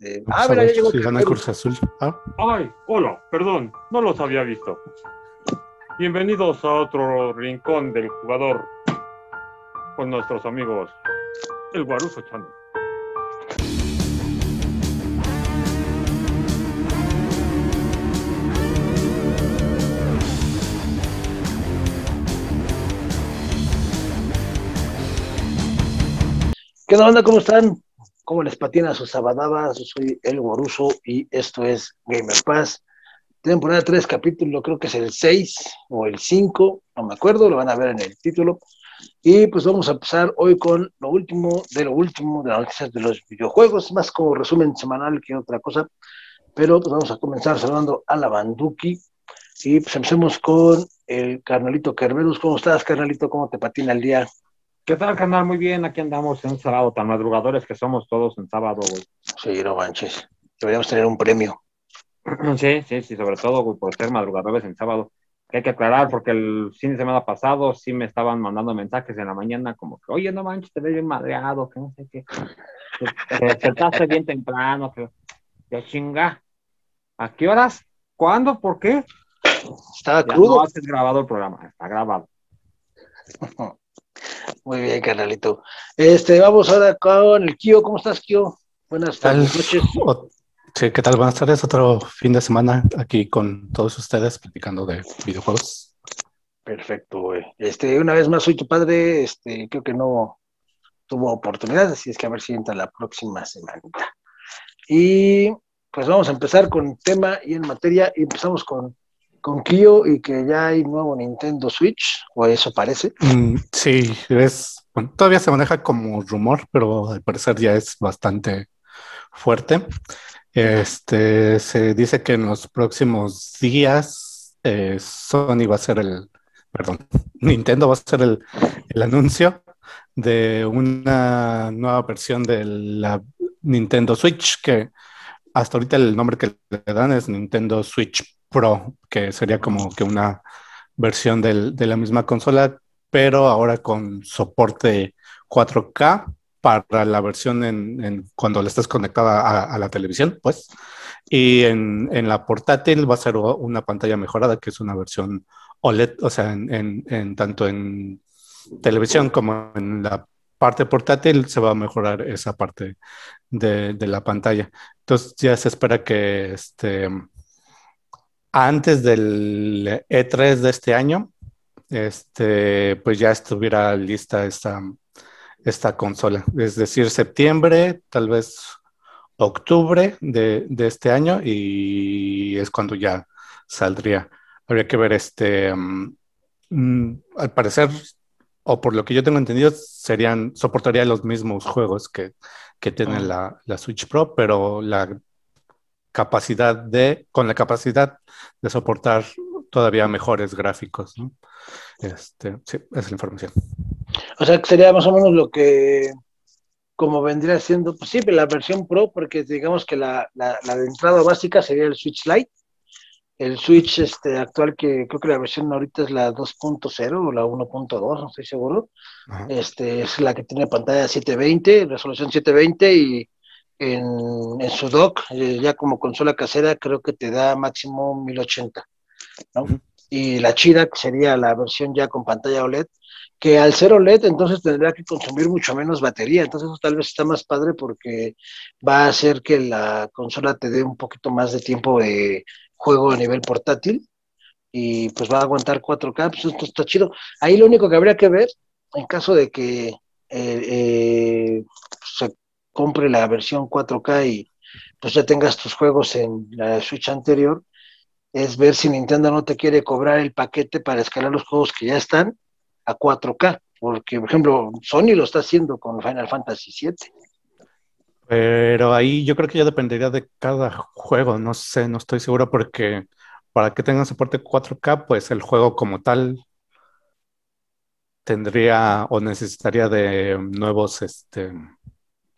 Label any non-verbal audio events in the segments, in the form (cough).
Este... Ah, mira, ya llegó. gana Cruz Azul. ¿Ah? Ay, hola, perdón, no los había visto. Bienvenidos a otro rincón del jugador con nuestros amigos, el Guaruso Chando. ¿Qué onda, ¿Cómo están? ¿Cómo les patina sus sabadabas? Yo soy El Goruso y esto es Gamer Pass. Temporada 3, capítulo, creo que es el 6 o el 5, no me acuerdo, lo van a ver en el título. Y pues vamos a empezar hoy con lo último de lo último de las noticias de los videojuegos, más como resumen semanal que otra cosa. Pero pues vamos a comenzar saludando a la Banduki. Y pues empecemos con el carnalito Kerberus. ¿Cómo estás, carnalito? ¿Cómo te patina el día? ¿Qué tal, canal? Muy bien, aquí andamos en un sábado, tan madrugadores que somos todos en sábado, güey. Sí, no manches. Deberíamos tener un premio. (clears throat) Sí, sí, sí, sobre todo, güey, por ser madrugadores en sábado. hay que aclarar, porque el fin de semana pasado sí me estaban mandando mensajes en la mañana, como que, oye, no manches, te veo bien madreado, que no sé qué. Te bien temprano, que ya chinga. ¿A qué horas? ¿Cuándo? ¿Por qué? Estaba crudo. No has grabado el programa, está grabado. (laughs) Muy bien, carnalito. Este, vamos ahora con el Kio. ¿Cómo estás, Kio? Buenas tardes. noches. Sí, ¿qué tal? Buenas tardes. Otro fin de semana aquí con todos ustedes platicando de videojuegos. Perfecto, güey. Este, una vez más soy tu padre. Este, creo que no tuvo oportunidad, así es que a ver si entra la próxima semana. Y pues vamos a empezar con tema y en materia. Y empezamos con con Kyo y que ya hay nuevo Nintendo Switch, o eso parece. Mm, sí, es, todavía se maneja como rumor, pero al parecer ya es bastante fuerte. Este, se dice que en los próximos días eh, Sony va a ser el, perdón, (laughs) Nintendo va a ser el, el anuncio de una nueva versión de la Nintendo Switch, que hasta ahorita el nombre que le dan es Nintendo Switch Pro, que sería como que una versión de la misma consola, pero ahora con soporte 4K para la versión en, cuando le estás conectada a, la televisión, pues. Y en, la portátil va a ser una pantalla mejorada, que es una versión OLED, o sea, en, tanto en televisión como en la parte portátil se va a mejorar esa parte de, de la pantalla. Entonces ya se espera que este antes del E3 de este año, este, pues ya estuviera lista esta, esta consola. Es decir, septiembre, tal vez octubre de, este año y es cuando ya saldría. Habría que ver este, mm, al parecer, o por lo que yo tengo entendido, serían, soportaría los mismos juegos que, que tiene la, la Switch Pro, pero la capacidad de, con la capacidad de soportar todavía mejores gráficos. ¿no? Este, sí, esa es la información. O sea, que sería más o menos lo que, como vendría siendo, pues sí, la versión Pro, porque digamos que la, la, la de entrada básica sería el Switch Lite. El Switch este, actual, que creo que la versión ahorita es la 2.0 o la 1.2, no estoy seguro. Este, es la que tiene pantalla 720, resolución 720 y en, su dock, eh, ya como consola casera, creo que te da máximo 1080, ¿no? Y la chida, que sería la versión ya con pantalla OLED, que al ser OLED entonces tendría que consumir mucho menos batería, entonces eso tal vez está más padre porque va a hacer que la consola te dé un poquito más de tiempo de juego a nivel portátil y pues va a aguantar 4K, pues esto está chido. Ahí lo único que habría que ver, en caso de que eh, eh, compre la versión 4K y pues ya tengas tus juegos en la Switch anterior, es ver si Nintendo no te quiere cobrar el paquete para escalar los juegos que ya están a 4K, porque por ejemplo Sony lo está haciendo con Final Fantasy VII. Pero ahí yo creo que ya dependería de cada juego, no sé, no estoy seguro porque para que tenga soporte 4K, pues el juego como tal tendría o necesitaría de nuevos este,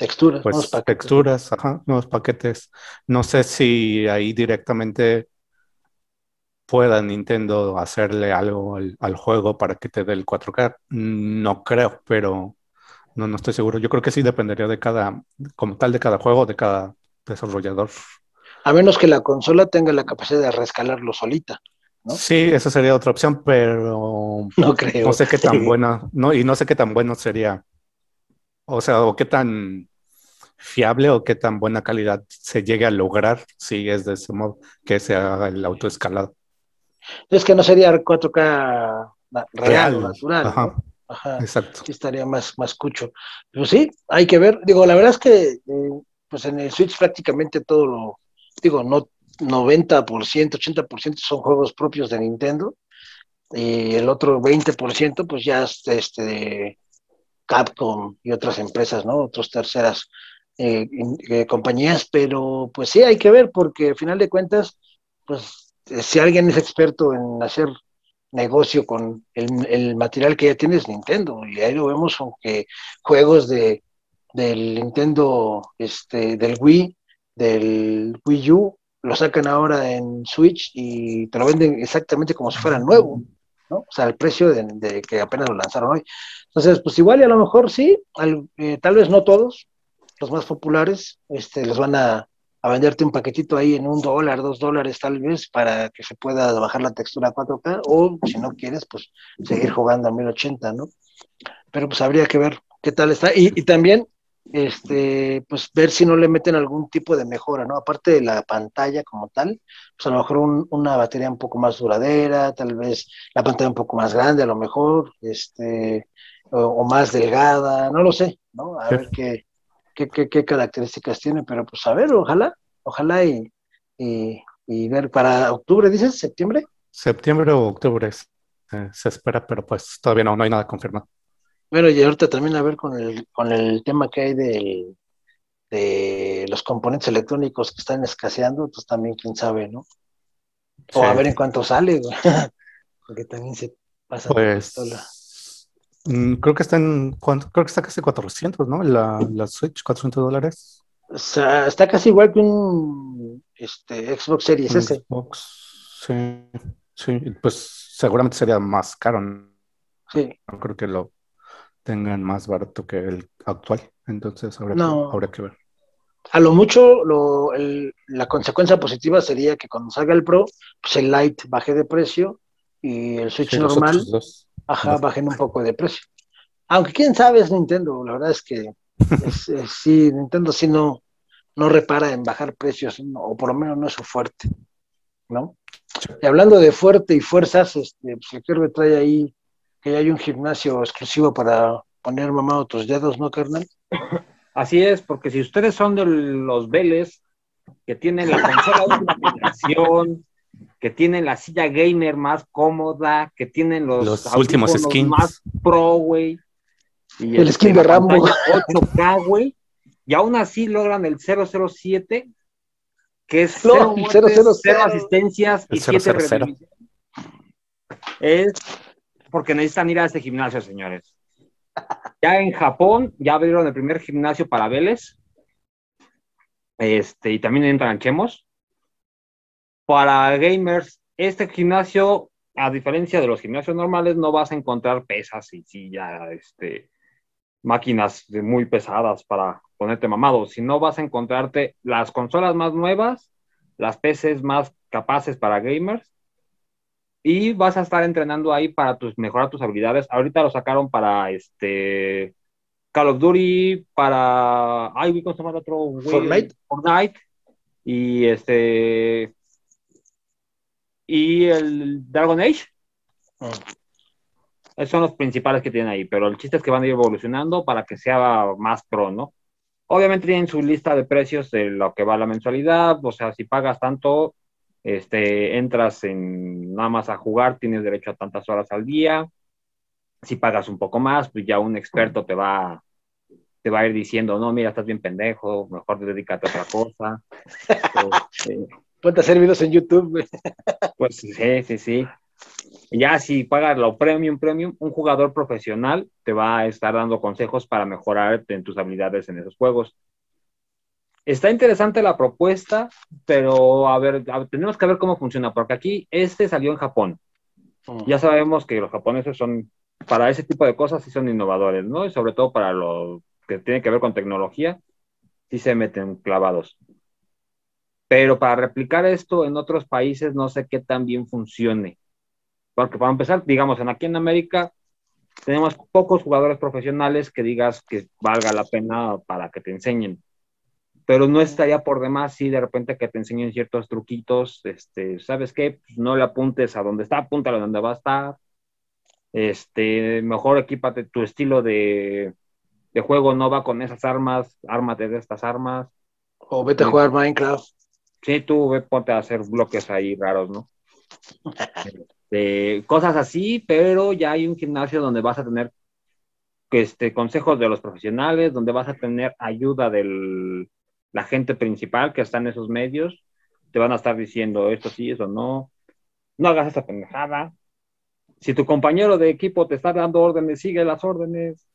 Texturas, pues, nuevos paquetes. Texturas, ajá, nuevos paquetes. No sé si ahí directamente pueda Nintendo hacerle algo al, juego para que te dé el 4K. No creo, pero no, no estoy seguro. Yo creo que sí dependería de cada, como tal, de cada juego, de cada desarrollador. A menos que la consola tenga la capacidad de reescalarlo solita. ¿no? Sí, esa sería otra opción, pero No creo. no sé qué tan (laughs) buena, no, y no sé qué tan bueno sería, o sea, o qué tan fiable o qué tan buena calidad se llegue a lograr si es de ese modo, que se haga el autoescalado. Es que no sería 4K na- real, Real, natural. ajá. ¿no? Ajá. Exacto. sí estaría más, más cucho. Pero sí, hay que ver. Digo, la verdad es que eh, pues en el Switch prácticamente todo lo, digo, no 90%, 80% son juegos propios de Nintendo. Y el otro 20% pues ya es este de Capcom y otras empresas, ¿no? Otras terceras eh, eh, compañías, pero pues sí hay que ver porque al final de cuentas, pues eh, si alguien es experto en hacer negocio con el, material que ya tiene es Nintendo y ahí lo vemos aunque juegos de del Nintendo este del Wii del Wii U lo sacan ahora en Switch y te lo venden exactamente como si fuera nuevo ¿no? o sea el precio de, de que apenas lo lanzaron hoy entonces pues igual y a lo mejor sí al- eh, tal vez no todos los más populares este los van a a venderte un paquetito ahí en un dólar, dos dólares tal vez, para que se pueda bajar la textura a 4K, o si no quieres, pues seguir jugando a 1080, ¿no? Pero pues habría que ver qué tal está. Y, y también, este, pues ver si no le meten algún tipo de mejora, ¿no? Aparte de la pantalla como tal, pues a lo mejor un- una batería un poco más duradera, tal vez la pantalla un poco más grande, a lo mejor, este, o, o más delgada, no lo sé, ¿no? A Sí. ver qué, qué, qué, qué características tiene, pero pues a ver, ojalá, ojalá y, y, y ver para octubre, dices, septiembre. Septiembre o octubre eh, se espera, pero pues todavía no, no hay nada confirmado. Bueno, y ahorita también a ver con el, con el tema que hay del, de los componentes electrónicos que están escaseando, pues también quién sabe, ¿no? O a ver en cuánto sale. (laughs) Porque también se pasa Pues pistola. Mm, creo que está en, creo que está casi 400, ¿no? La, la Switch, 400 dólares. O sea, está casi igual que un este, Xbox Series S. Xbox, sí, sí, pues seguramente sería más caro, no Sí, creo que lo tengan más barato que el actual, entonces habrá, No. que, habrá que ver. a lo mucho lo, el- la consecuencia positiva sería que cuando salga el Pro, pues el Lite baje de precio y el Switch Sí, normal. Ajá, bajen un poco de precio. Aunque quién sabe es Nintendo, la verdad es que (laughs) es- es- sí, Nintendo sí no, no repara en bajar precios, no, o por lo menos no es su fuerte, ¿no? Y hablando de fuerte y fuerzas, este, pues el Kerbe trae ahí que ya hay un gimnasio exclusivo para poner mamado tus dedos, ¿no, carnal? Así es, porque si ustedes son de los Vélez que tienen la consola de última (laughs) generación, que tienen la silla gamer más cómoda, que tienen los, Los últimos skins. más pro, güey. y El este, skin de Rambo. pantalla 8K, güey. Y aún así logran el 007, que es No, cero el muertes, 000. cero asistencias y El siete 000. revisiones. Es porque necesitan ir a este gimnasio, señores. Ya en Japón ya abrieron el primer gimnasio para Vélez. Este, y también entran chemos. Para gamers, este gimnasio, a diferencia de los gimnasios normales, no vas a encontrar pesas y silla, este, máquinas muy pesadas para ponerte mamado, sino vas a encontrarte las consolas más nuevas, las PCs más capaces para gamers y vas a estar entrenando ahí para tus, mejorar tus habilidades. Ahorita lo sacaron para este Call of Duty, para ay, güey, ¿cómo se llama el otro? Fortnite. Fortnite y este y el Dragon Age. Mm. Esos son los principales que tienen ahí, pero el chiste es que van a ir evolucionando para que sea más pro, ¿no? Obviamente tienen su lista de precios de lo que va la mensualidad, o sea, si pagas tanto, este, entras en nada más a jugar, tienes derecho a tantas horas al día. Si pagas un poco más, pues ya un experto te va, te va a ir diciendo, no, mira, estás bien pendejo, mejor dedícate a otra cosa. (laughs) Este, Ponte a hacer videos en YouTube, güey. pues sí, sí, sí. Ya si pagas lo premium, premium, un jugador profesional te va a estar dando consejos para mejorar en tus habilidades en esos juegos. Está interesante la propuesta, pero a ver, a- tenemos que ver cómo funciona, porque aquí este salió en Japón. Ya sabemos que los japoneses son, para ese tipo de cosas, sí son innovadores, ¿no? Y sobre todo para lo que tiene que ver con tecnología, sí se meten clavados. Pero para replicar esto en otros países no sé qué tan bien funcione. Porque para empezar, digamos, en aquí en América tenemos pocos jugadores profesionales que digas que valga la pena para que te enseñen. Pero no estaría por demás si de repente que te enseñen ciertos truquitos, este, ¿sabes qué? Pues no le apuntes a donde está, apúntale a donde va a estar. Este, mejor equipate tu estilo de, de juego, no va con esas armas, ármate de estas armas. O vete a jugar Minecraft. Sí, tú ve, ponte a hacer bloques ahí raros, ¿no? Este, cosas así, pero ya hay un gimnasio donde vas a tener este, consejos de los profesionales, donde vas a tener ayuda de la gente principal que está en esos medios, te van a estar diciendo esto sí, eso no, no hagas esa pendejada. Si tu compañero de equipo te está dando órdenes, sigue las órdenes.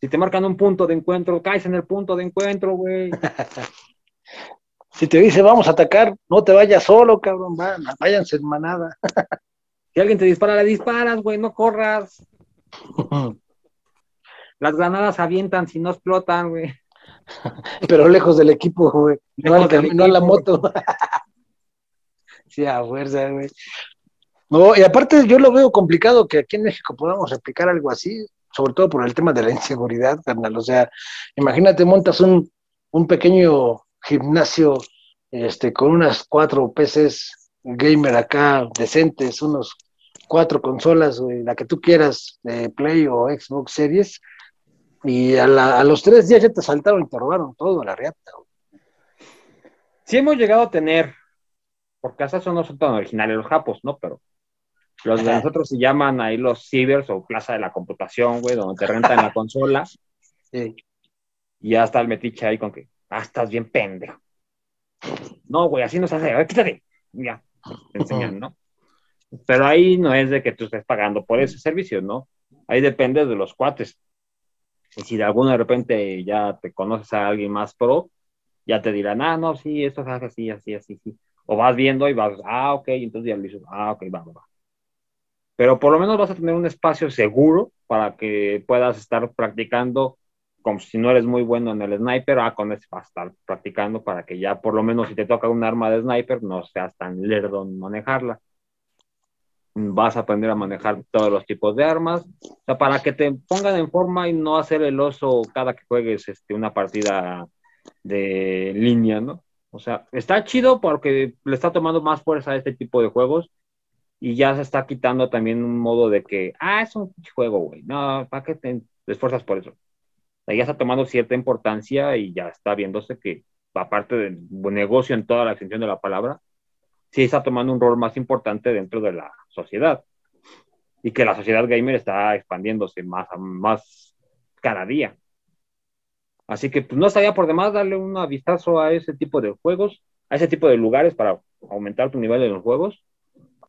Si te marcan un punto de encuentro, caes en el punto de encuentro, güey. (laughs) Si te dice vamos a atacar, no te vayas solo, cabrón, van, váyanse en manada. (laughs) Si alguien te dispara, le disparas, güey, no corras. (laughs) Las granadas avientan si no explotan, güey. (laughs) Pero lejos del equipo, güey. No, al no a la moto. sí, a fuerza, güey. No, y aparte yo lo veo complicado que aquí en México podamos replicar algo así, sobre todo por el tema de la inseguridad, carnal. O sea, imagínate, montas un, un pequeño gimnasio este, con unas cuatro PCs gamer acá decentes, unos cuatro consolas, güey, la que tú quieras, de Play o Xbox Series, y a, la- a los tres días ya te saltaron y te robaron todo a la riata. güey. Sí hemos llegado a tener, porque esas son no son tan originales los japos, ¿no? Pero los de nosotros se llaman ahí los cibers o plaza de la computación, güey, donde te rentan la (laughs) consola Sí. y ya está el metiche ahí con que, ah, estás bien pendejo. No, güey, así no se hace, a ver, quítate. Ya, te enseñan, ¿no? Pero ahí no es de que tú estés pagando por ese servicio, ¿no? Ahí depende de los cuates. Y si de alguno de repente ya te conoces a alguien más pro, ya te dirán, ah, no, sí, esto se hace así, así, así, sí. O vas viendo y vas, ah, ok, entonces ya le dices, ah, ok, va, va, va. Pero por lo menos vas a tener un espacio seguro para que puedas estar practicando, como si no eres muy bueno en el sniper, ah, con ese vas a estar practicando para que ya por lo menos si te toca un arma de sniper, no seas tan lerdo en manejarla. Vas a aprender a manejar todos los tipos de armas, o sea, para que te pongan en forma y no hacer el oso cada que juegues este, una partida de línea, ¿no? O sea, está chido porque le está tomando más fuerza a este tipo de juegos y ya se está quitando también un modo de que, ah, es un juego, güey. No, ¿para qué te esfuerzas por eso? Ya está tomando cierta importancia y ya está viéndose que, aparte buen negocio en toda la extensión de la palabra, sí está tomando un rol más importante dentro de la sociedad. Y que la sociedad gamer está expandiéndose más, más cada día. Así que pues, no estaría por demás darle un vistazo a ese tipo de juegos, a ese tipo de lugares para aumentar tu nivel en los juegos.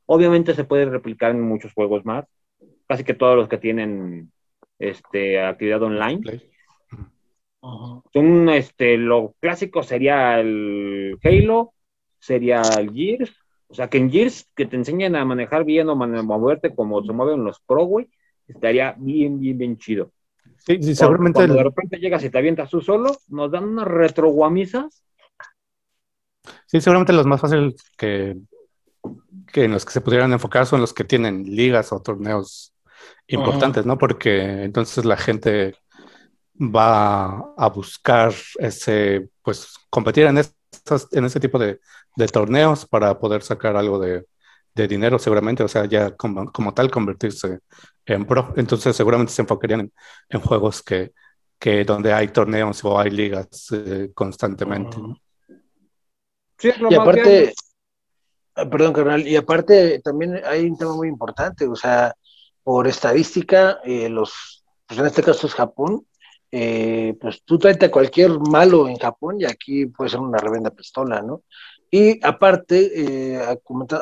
Obviamente se puede replicar en muchos juegos más, casi que todos los que tienen este, actividad online. Play. Un, este, lo clásico sería el Halo, sería el Gears. O sea, que en Gears que te enseñen a manejar bien o man- moverte como se mueven los pro, güey, estaría bien, bien, bien chido. Sí, sí, seguramente Cuando de el- repente llegas y te avientas tú solo, nos dan unas retroguamisas. Sí, seguramente los más fáciles que, que en los que se pudieran enfocar son los que tienen ligas o torneos importantes, ¿no? Porque entonces la gente va a buscar ese, pues, competir en, esas- en ese tipo de, de torneos para poder sacar algo de, de dinero, seguramente, o sea, ya como, como tal convertirse en pro. Entonces, seguramente se enfocarían en, en juegos que, que donde hay torneos o hay ligas eh, constantemente. ¿no? Sí, Y aparte, bien. ah, perdón, carnal, y aparte también hay un tema muy importante, o sea, por estadística, eh, los, pues en este caso es Japón, eh, pues tú tráete a cualquier malo en Japón y aquí puede ser una revenda pistola, ¿no? Y aparte, eh,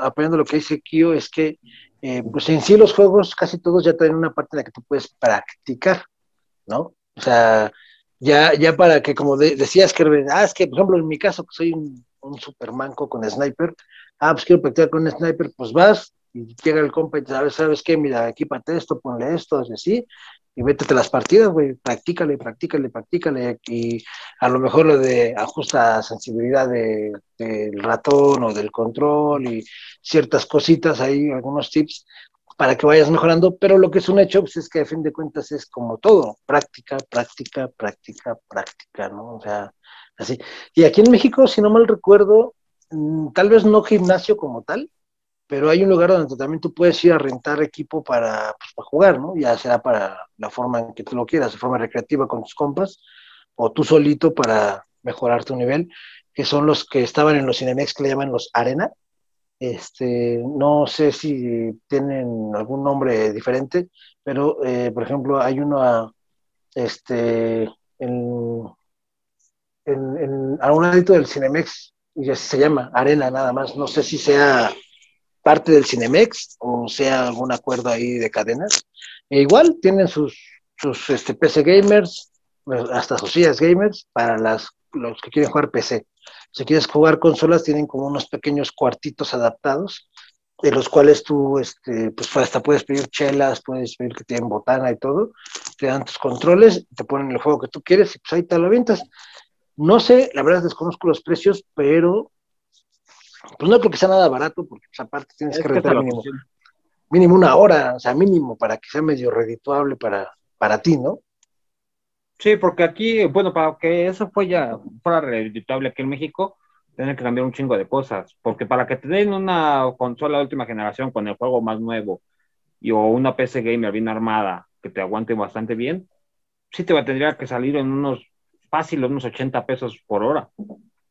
apoyando lo que dice Kio, es que eh, pues en sí los juegos casi todos ya tienen una parte en la que tú puedes practicar, ¿no? O sea, ya, ya para que, como de- decías, que ah, es que, por ejemplo, en mi caso, que soy un, un super manco con sniper, ah, pues quiero practicar con sniper, pues vas y llega el compa y te sabes, ¿sabes qué? Mira, equípate esto, ponle esto, y así, y vétete las partidas, güey, practícale, practícale, practícale, y a lo mejor lo de ajusta sensibilidad de, del ratón o del control y ciertas cositas ahí, algunos tips para que vayas mejorando, pero lo que es un hecho pues, es que a fin de cuentas es como todo, práctica, práctica, práctica, práctica, ¿no? O sea, así. Y aquí en México, si no mal recuerdo, mm, tal vez no gimnasio como tal, pero hay un lugar donde también tú puedes ir a rentar equipo para, pues, para jugar, ¿no? Ya sea para la forma en que tú lo quieras, de forma recreativa con tus compas, o tú solito para mejorar tu nivel, que son los que estaban en los Cinemex que le llaman los Arena. Este, no sé si tienen algún nombre diferente, pero eh, por ejemplo hay uno a, este, en, en, a un ladito del Cinemex, y se llama, Arena nada más, no sé si sea parte del Cinemex o sea algún acuerdo ahí de cadenas. E igual tienen sus, sus este, PC gamers, hasta sus sillas gamers para las, los que quieren jugar PC. Si quieres jugar consolas, tienen como unos pequeños cuartitos adaptados, de los cuales tú, este, pues hasta puedes pedir chelas, puedes pedir que tienen botana y todo, te dan tus controles, te ponen el juego que tú quieres y pues ahí te lo avientas. No sé, la verdad desconozco los precios, pero pues no creo que sea nada barato, porque pues, aparte tienes que rentar mínimo, mínimo, una hora, o sea, mínimo para que sea medio redituable para, para ti, ¿no? Sí, porque aquí, bueno, para que eso fue ya fuera redituable aquí en México, tienen que cambiar un chingo de cosas, porque para que te den una consola de última generación con el juego más nuevo y o una PC gamer bien armada que te aguante bastante bien, sí te va a tendría que salir en unos fácil, unos 80 pesos por hora.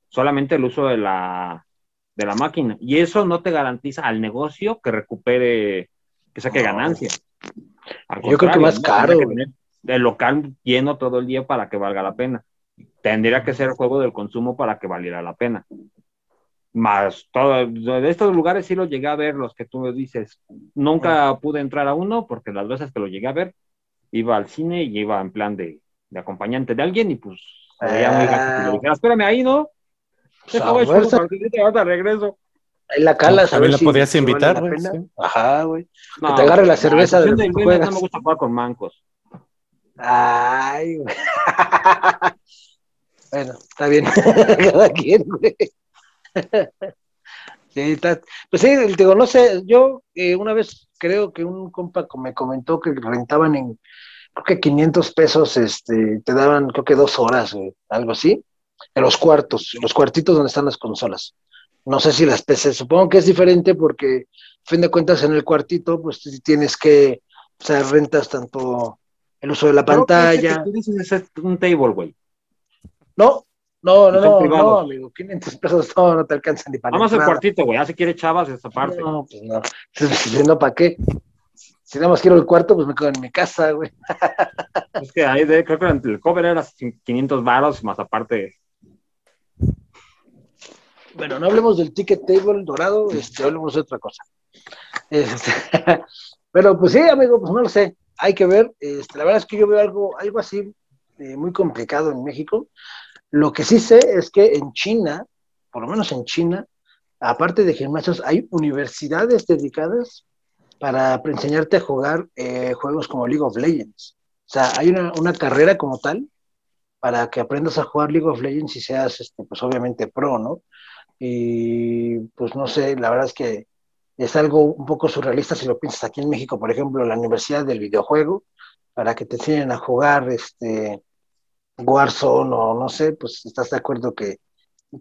Solamente el uso de la de la máquina. Y eso no te garantiza al negocio que recupere, que saque ganancia. Yo creo que más caro. el local lleno todo el día para que valga la pena. Tendría que ser juego del consumo para que valiera la pena. Más todo, de estos lugares sí los llegué a ver, los que tú me dices. Nunca pude entrar a uno porque las veces que lo llegué a ver, iba al cine y iba en plan de, de acompañante de alguien y pues veía muy ah. espérame ahí, ¿no? Ahora regreso. Ahí la calas, no, a ver la podías invitar, güey. Ajá, güey. que te agarre la cerveza de juegas. No me gusta jugar con mancos. Ay, güey. (laughs) bueno, está bien. (laughs) Cada quien, güey. Sí, está, pues sí, digo, no sé, yo eh, una vez creo que un compa me comentó que rentaban en, creo que 500 pesos, este, te daban, creo que dos horas, güey, algo así en los cuartos, en los cuartitos donde están las consolas. No sé si las PC, supongo que es diferente porque, a fin de cuentas, en el cuartito, pues tienes que, o sea, rentas tanto el uso de la pantalla. tú dices es un table, güey. No, no, no, no, no, amigo, 500 pesos no, no te alcanzan ni para Vamos al cuartito, güey, así quiere chavas esa parte. No, pues no, no, ¿para qué? Si nada más quiero el cuarto, pues me quedo en mi casa, güey. Es que ahí de, creo que el cover era 500 varos, más aparte bueno, no hablemos del ticket table dorado, este, hablemos de otra cosa. Este, (laughs) pero pues sí, amigo, pues no lo sé, hay que ver. Este, la verdad es que yo veo algo, algo así eh, muy complicado en México. Lo que sí sé es que en China, por lo menos en China, aparte de gimnasios, hay universidades dedicadas para enseñarte a jugar eh, juegos como League of Legends. O sea, hay una, una, carrera como tal para que aprendas a jugar League of Legends y seas, este, pues obviamente pro, ¿no? Y pues no sé, la verdad es que es algo un poco surrealista si lo piensas aquí en México, por ejemplo, la Universidad del Videojuego, para que te enseñen a jugar este Warzone o no sé, pues estás de acuerdo que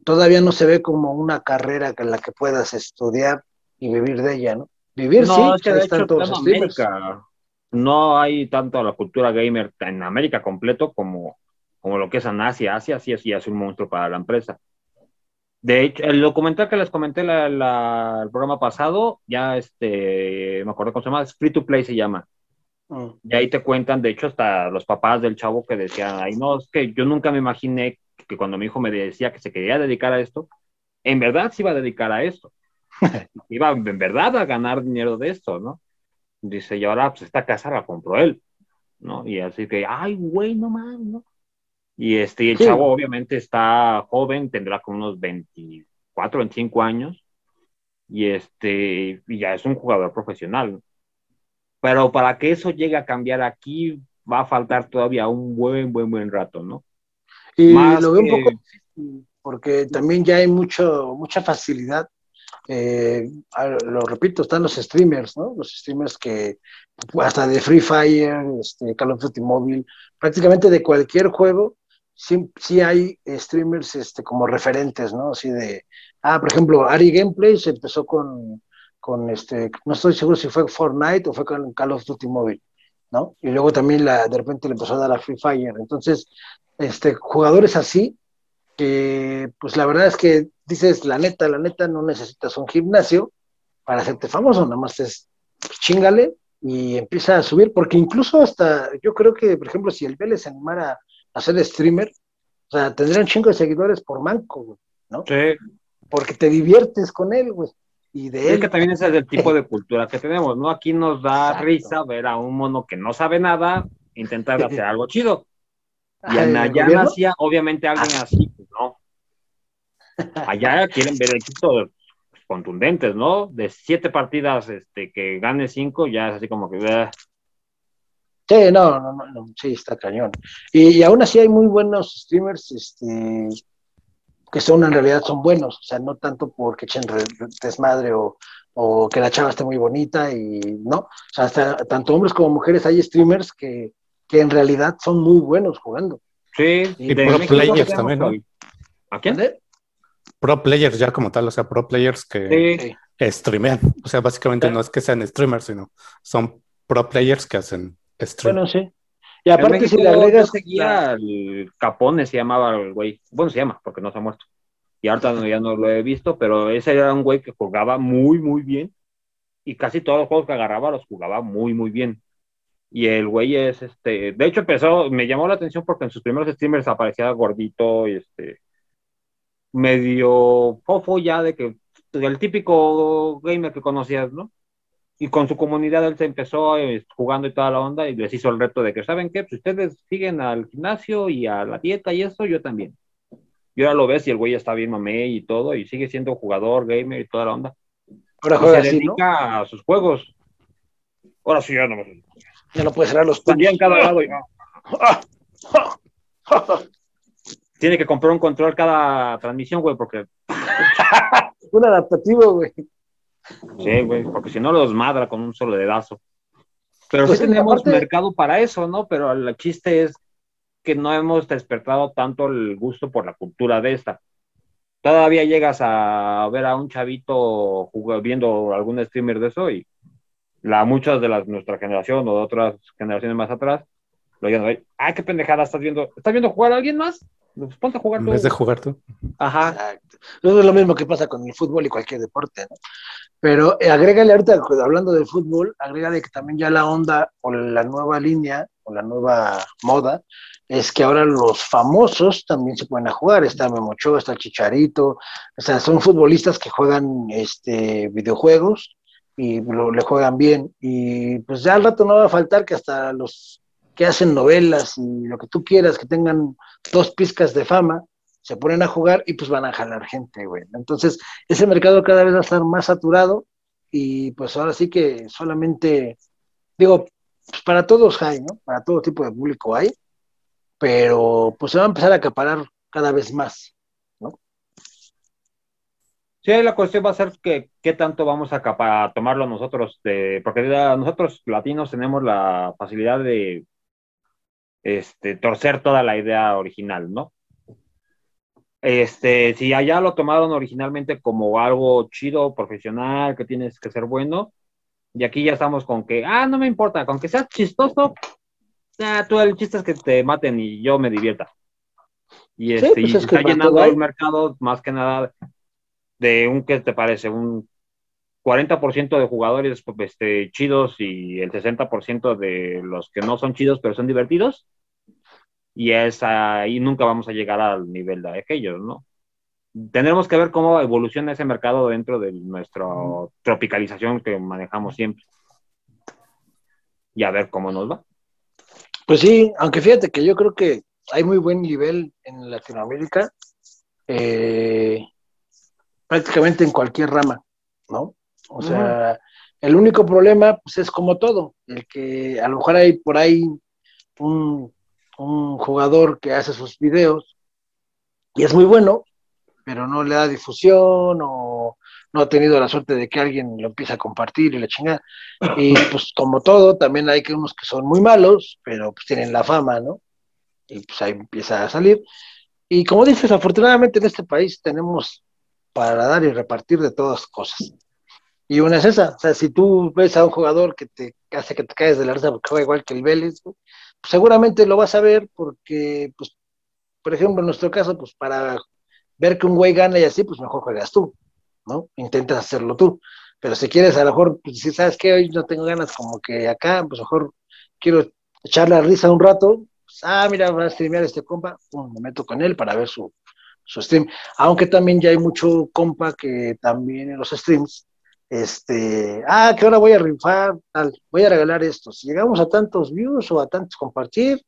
todavía no se ve como una carrera en la que puedas estudiar y vivir de ella, ¿no? Vivir sí, es que de hecho, América, no hay tanto la cultura gamer en América completo como, como lo que es en Asia. Asia sí es un monstruo para la empresa. De hecho, el documental que les comenté la, el programa pasado, ya este, me acuerdo cómo se llama, Free to Play se llama. Mm. Y ahí te cuentan, de hecho, hasta los papás del chavo que decían, ay, no, es que yo nunca me imaginé que cuando mi hijo me decía que se quería dedicar a esto, en verdad se iba a dedicar a esto. (laughs) iba en verdad a ganar dinero de esto, ¿no? Dice, y ahora pues esta casa la compró él, ¿no? Y así que, ay, güey, no mames, ¿no? Y este, el chavo obviamente está joven, tendrá como unos 24, 25 años, y este, y ya es un jugador profesional. Pero para que eso llegue a cambiar aquí, va a faltar todavía un buen, buen, buen rato, ¿no? Y Más lo veo un que- poco difícil, porque también ya hay mucho, mucha facilidad. Eh, lo repito, están los streamers, ¿no? Los streamers que hasta de Free Fire, este, Call of Duty Mobile, prácticamente de cualquier juego, sí, sí hay streamers este, como referentes, ¿no? Así de, ah, por ejemplo, Ari Gameplays empezó con, con este, no estoy seguro si fue Fortnite o fue con Call of Duty Mobile, ¿no? Y luego también la, de repente le empezó a dar a Free Fire. Entonces, este, jugadores así, que pues la verdad es que dices, la neta, la neta, no necesitas un gimnasio para hacerte famoso, nada más es pues, chingale y empieza a subir, porque incluso hasta, yo creo que, por ejemplo, si el Vélez se animara a ser streamer, o sea, tendría un chingo de seguidores por manco, güey, ¿no? Sí, Porque te diviertes con él, güey. Y de es él, que también ese es el tipo (laughs) de cultura que tenemos, ¿no? Aquí nos da Exacto. risa ver a un mono que no sabe nada intentar (laughs) hacer algo chido. Y en ¿el allá nacía, obviamente, alguien así, pues no. Allá quieren ver equipos contundentes, ¿no? De siete partidas, este, que gane cinco, ya es así como que. Sí, no, no, no, no, sí, está cañón. Y, y aún así hay muy buenos streamers, este, que son en realidad son buenos, o sea, no tanto porque echen re- desmadre o, o que la chava esté muy bonita y no, o sea, hasta, tanto hombres como mujeres hay streamers que, que en realidad son muy buenos jugando. Sí, Y de pro México players también, ¿no? ¿A quién? Pro players ya como tal, o sea, pro players que Sí. streamean. O sea, básicamente Sí. no es que sean streamers, sino son pro players que hacen Bueno, sí. Y aparte México si le agregas... seguía al Capone, se llamaba el güey. Bueno, se llama, porque no se ha muerto. Y ahorita no- ya no lo he visto, pero ese era un güey que jugaba muy, muy bien. Y casi todos los juegos que agarraba los jugaba muy, muy bien. Y el güey es, este, de hecho empezó, me llamó la atención porque en sus primeros streamers aparecía gordito y este, medio fofo ya de que, el típico gamer que conocías, ¿no? Y con su comunidad él se empezó eh, jugando y toda la onda y les hizo el reto de que, ¿saben qué? Pues ustedes siguen al gimnasio y a la dieta y eso, yo también. Y ahora lo ves y el güey está bien mamé y todo y sigue siendo jugador, gamer y toda la onda. Ahora Y juega se así, ¿no? dedica a sus juegos. Ahora sí, ya no me... Ya no puede cerrar los en cada lado y-. (laughs) Tiene que comprar un control cada transmisión, güey, porque, Un adaptativo, güey. Sí, güey, porque si no los madra con un solo dedazo. Pero Pues sí tenemos aparte- mercado para eso, ¿no? Pero el chiste es que no hemos despertado tanto el gusto por la cultura de esta. Todavía llegas a ver a un chavito jug- viendo algún streamer de eso y la, muchas de las nuestra generación o de otras generaciones más atrás lo digan, ay, qué pendejada estás viendo. ¿Estás viendo jugar a alguien más? Pues ponte a jugar En tú. vez de jugar tú. Ajá. Exacto. No es lo mismo que pasa con el fútbol y cualquier deporte, ¿no? Pero eh, agrégale ahorita, pues, hablando del fútbol, agrégale que también ya la onda o la nueva línea o la nueva moda es que ahora los famosos también se pueden a jugar. Está Memo Ochoa, está Chicharito, o sea, son futbolistas que juegan este, videojuegos y lo- le juegan bien. Y pues ya al rato no va a faltar que hasta los que hacen novelas y lo que tú quieras, que tengan dos pizcas de fama, se ponen a jugar y pues van a jalar gente, güey. Entonces, ese mercado cada vez va a estar más saturado y pues ahora sí que solamente, digo, pues para todos hay, ¿no? Para todo tipo de público hay, pero pues se va a empezar a acaparar cada vez más. Sí, la cuestión va a ser que qué tanto vamos a, tomarlo nosotros, porque nosotros latinos tenemos la facilidad de este, torcer toda la idea original, ¿no? Este, si allá lo tomaron originalmente como algo chido, profesional, que tienes que ser bueno, y aquí ya estamos con que, ah, no me importa, con que seas chistoso, ah, tú el chiste es que te maten y yo me divierta. Y, este, pues y es que está llenando el mercado más que nada de un, ¿qué te parece? Un 40% de jugadores este, chidos y el 60% de los que no son chidos pero son divertidos. Y es ahí nunca vamos a llegar al nivel de aquellos, ¿no? Tendremos que ver cómo evoluciona ese mercado dentro de nuestra tropicalización que manejamos siempre. Y a ver cómo nos va. Pues sí, aunque fíjate que yo creo que hay muy buen nivel en Latinoamérica, eh, prácticamente en cualquier rama, ¿no? O sea, el único problema pues es como todo, el que a lo mejor hay por ahí un, un jugador que hace sus videos y es muy bueno, pero no le da difusión o no ha tenido la suerte de que alguien lo empiece a compartir y la chingada. Y pues como todo, también hay que unos que son muy malos, pero pues tienen la fama, ¿no? Y pues ahí empieza a salir. Y como dices, afortunadamente en este país tenemos para dar y repartir de todas cosas. Y una es esa, o sea, si tú ves a un jugador que te hace que te caes de la risa porque juega igual que el Vélez, pues seguramente lo vas a ver porque, pues, por ejemplo, en nuestro caso, pues para ver que un güey gana y así, pues mejor juegas tú, ¿no? Intentas hacerlo tú. Pero si quieres, a lo mejor, pues, si sabes que hoy no tengo ganas como que acá, pues mejor quiero echarle la risa un rato, pues, ah, mira, va a streamear este compa, pum, me meto con él para ver su, su stream. Aunque también ya hay mucho compa que también en los streams, este, ah, que ahora voy a rifar, tal, voy a regalar esto. Si llegamos a tantos views o a tantos compartir,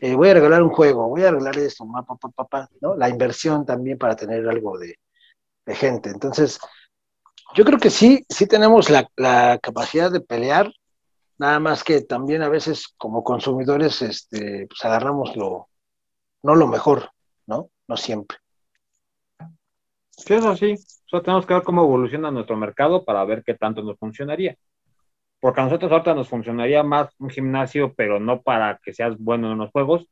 eh, voy a regalar un juego, voy a regalar esto, papá, papá, ¿no? La inversión también para tener algo de, de gente. Entonces, yo creo que sí, sí tenemos la, la, capacidad de pelear, nada más que también a veces como consumidores, este, pues agarramos lo, no lo mejor, ¿no? No siempre. Sí, eso sí. Solo tenemos que ver cómo evoluciona nuestro mercado para ver qué tanto nos funcionaría. Porque a nosotros ahorita nos funcionaría más un gimnasio, pero no para que seas bueno en los juegos,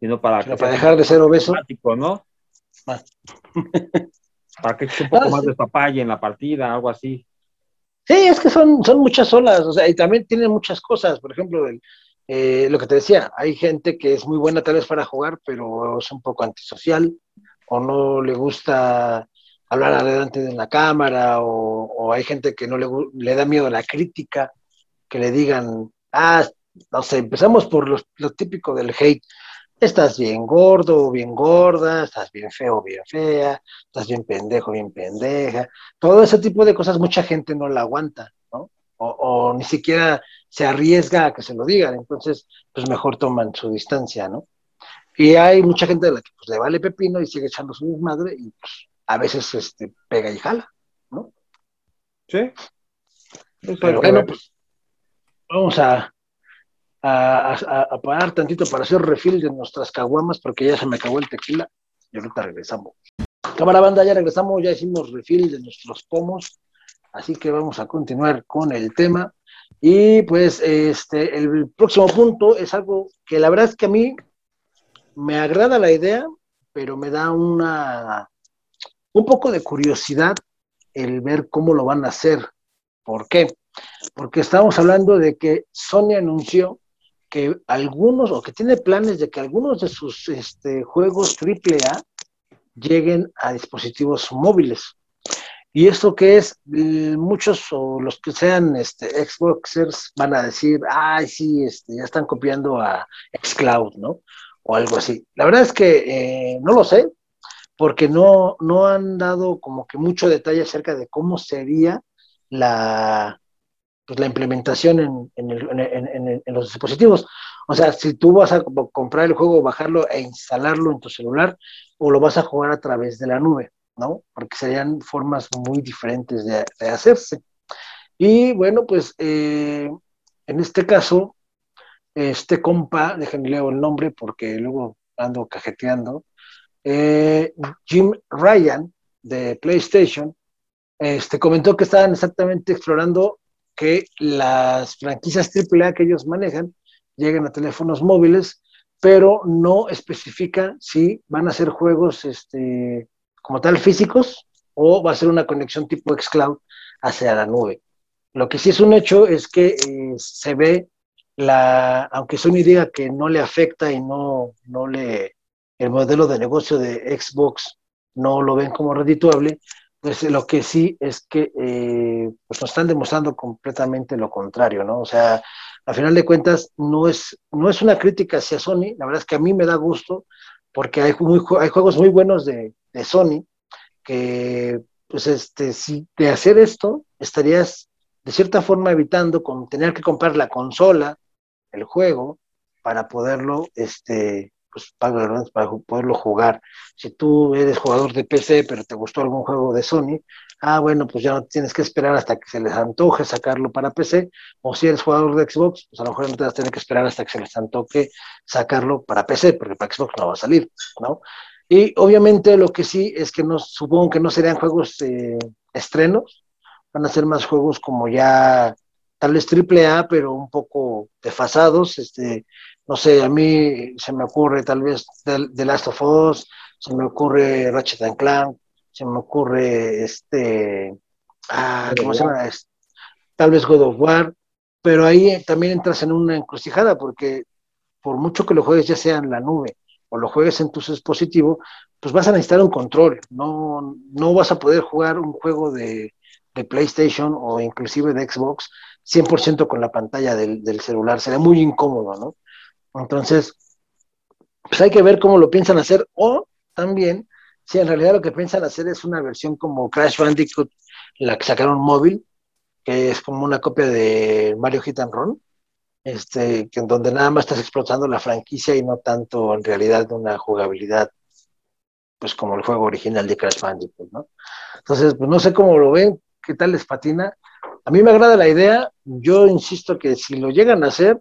sino para Pero para dejar de ser obeso. ¿no? Ah. (laughs) para que eches un poco Ah, más sí. de papaya en la partida, algo así. Sí, es que son, son muchas olas, o sea, y también tienen muchas cosas. Por ejemplo, el- eh, lo que te decía, hay gente que es muy buena tal vez para jugar, pero es un poco antisocial, o no le gusta hablar adelante de una cámara, o, o hay gente que no le, le da miedo a la crítica, que le digan, ah, no sé, empezamos por los- lo típico del hate. Estás bien gordo, bien gorda, estás bien feo, bien fea, estás bien pendejo, bien pendeja todo ese tipo de cosas mucha gente no la aguanta, ¿no? O, o ni siquiera se arriesga a que se lo digan, entonces pues mejor toman su distancia, ¿no? Y hay mucha gente de la que pues le vale pepino y sigue echando su desmadre y pues a veces este, pega y jala, ¿no? Sí. Eso hay Pero que bueno, pues vamos a, a, a- a parar tantito para hacer refill de nuestras caguamas porque ya se me acabó el tequila y ahorita regresamos. Cámara banda, ya regresamos, ya hicimos refill de nuestros pomos, así que vamos a continuar con el tema. Y pues este, el próximo punto es algo que la verdad es que a mí me agrada la idea, pero me da una un poco de curiosidad el ver cómo lo van a hacer. ¿Por qué? Porque estamos hablando de que Sony anunció que algunos, o que tiene planes de que algunos de sus este, juegos AAA lleguen a dispositivos móviles. Y esto que es, muchos o los que sean este, Xboxers van a decir, ay, sí, este, ya están copiando a Xcloud, ¿no? O algo así. La verdad es que eh, no lo sé, porque no, no han dado como que mucho detalle acerca de cómo sería la, pues, la implementación en, en, los dispositivos. O sea, si tú vas a co- comprar el juego, bajarlo e instalarlo en tu celular, o lo vas a jugar a través de la nube, ¿no? Porque serían formas muy diferentes de, de hacerse. Y bueno, pues eh, en este caso, este compa, déjenme leo el nombre porque luego ando cajeteando, eh, Jim Ryan de PlayStation, este, comentó que estaban exactamente explorando que las franquicias AAA que ellos manejan lleguen a teléfonos móviles, pero no especifican si van a ser juegos este, como tal físicos o va a ser una conexión tipo xCloud hacia la nube. Lo que sí es un hecho es que eh, se ve la, aunque Sony diga que no le afecta y no, no le, el modelo de negocio de Xbox no lo ven como redituable, pues lo que sí es que eh, pues nos están demostrando completamente lo contrario, ¿no? O sea, a final de cuentas no es, no es una crítica hacia Sony, la verdad es que a mí me da gusto porque hay, hay juegos muy buenos de, de Sony que, pues, este, si de hacer esto, estarías de cierta forma evitando con tener que comprar la consola, el juego, para poderlo este, pues para, para poderlo jugar. Si tú eres jugador de PC, pero te gustó algún juego de Sony, ah, bueno, pues ya no tienes que esperar hasta que se les antoje sacarlo para PC, o si eres jugador de Xbox, pues a lo mejor no te vas a tener que esperar hasta que se les antoje sacarlo para PC, porque para Xbox no va a salir, ¿no? Y obviamente lo que sí es que no, supongo que no serían juegos eh, estrenos, van a ser más juegos como ya tal vez triple A, pero un poco desfasados, este, no sé, a mí se me ocurre tal vez The, Last of Us, se me ocurre Ratchet and Clank, se me ocurre este, ah, ¿cómo se llama? Tal vez God of War, pero ahí también entras en una encrucijada porque por mucho que lo juegues ya sea en la nube o lo juegues en tu dispositivo, pues vas a necesitar un control, no, no vas a poder jugar un juego de, de PlayStation o inclusive de Xbox 100% con la pantalla del, del, celular, sería muy incómodo, ¿no? Entonces, pues hay que ver cómo lo piensan hacer o también si en realidad lo que piensan hacer es una versión como Crash Bandicoot, la que sacaron móvil, que es como una copia de Mario Hit and Run, este, que en donde nada más estás explotando la franquicia y no tanto en realidad una jugabilidad, pues como el juego original de Crash Bandicoot, ¿no? Entonces, pues no sé cómo lo ven, qué tal les patina. A mí me agrada la idea, yo insisto que si lo llegan a hacer,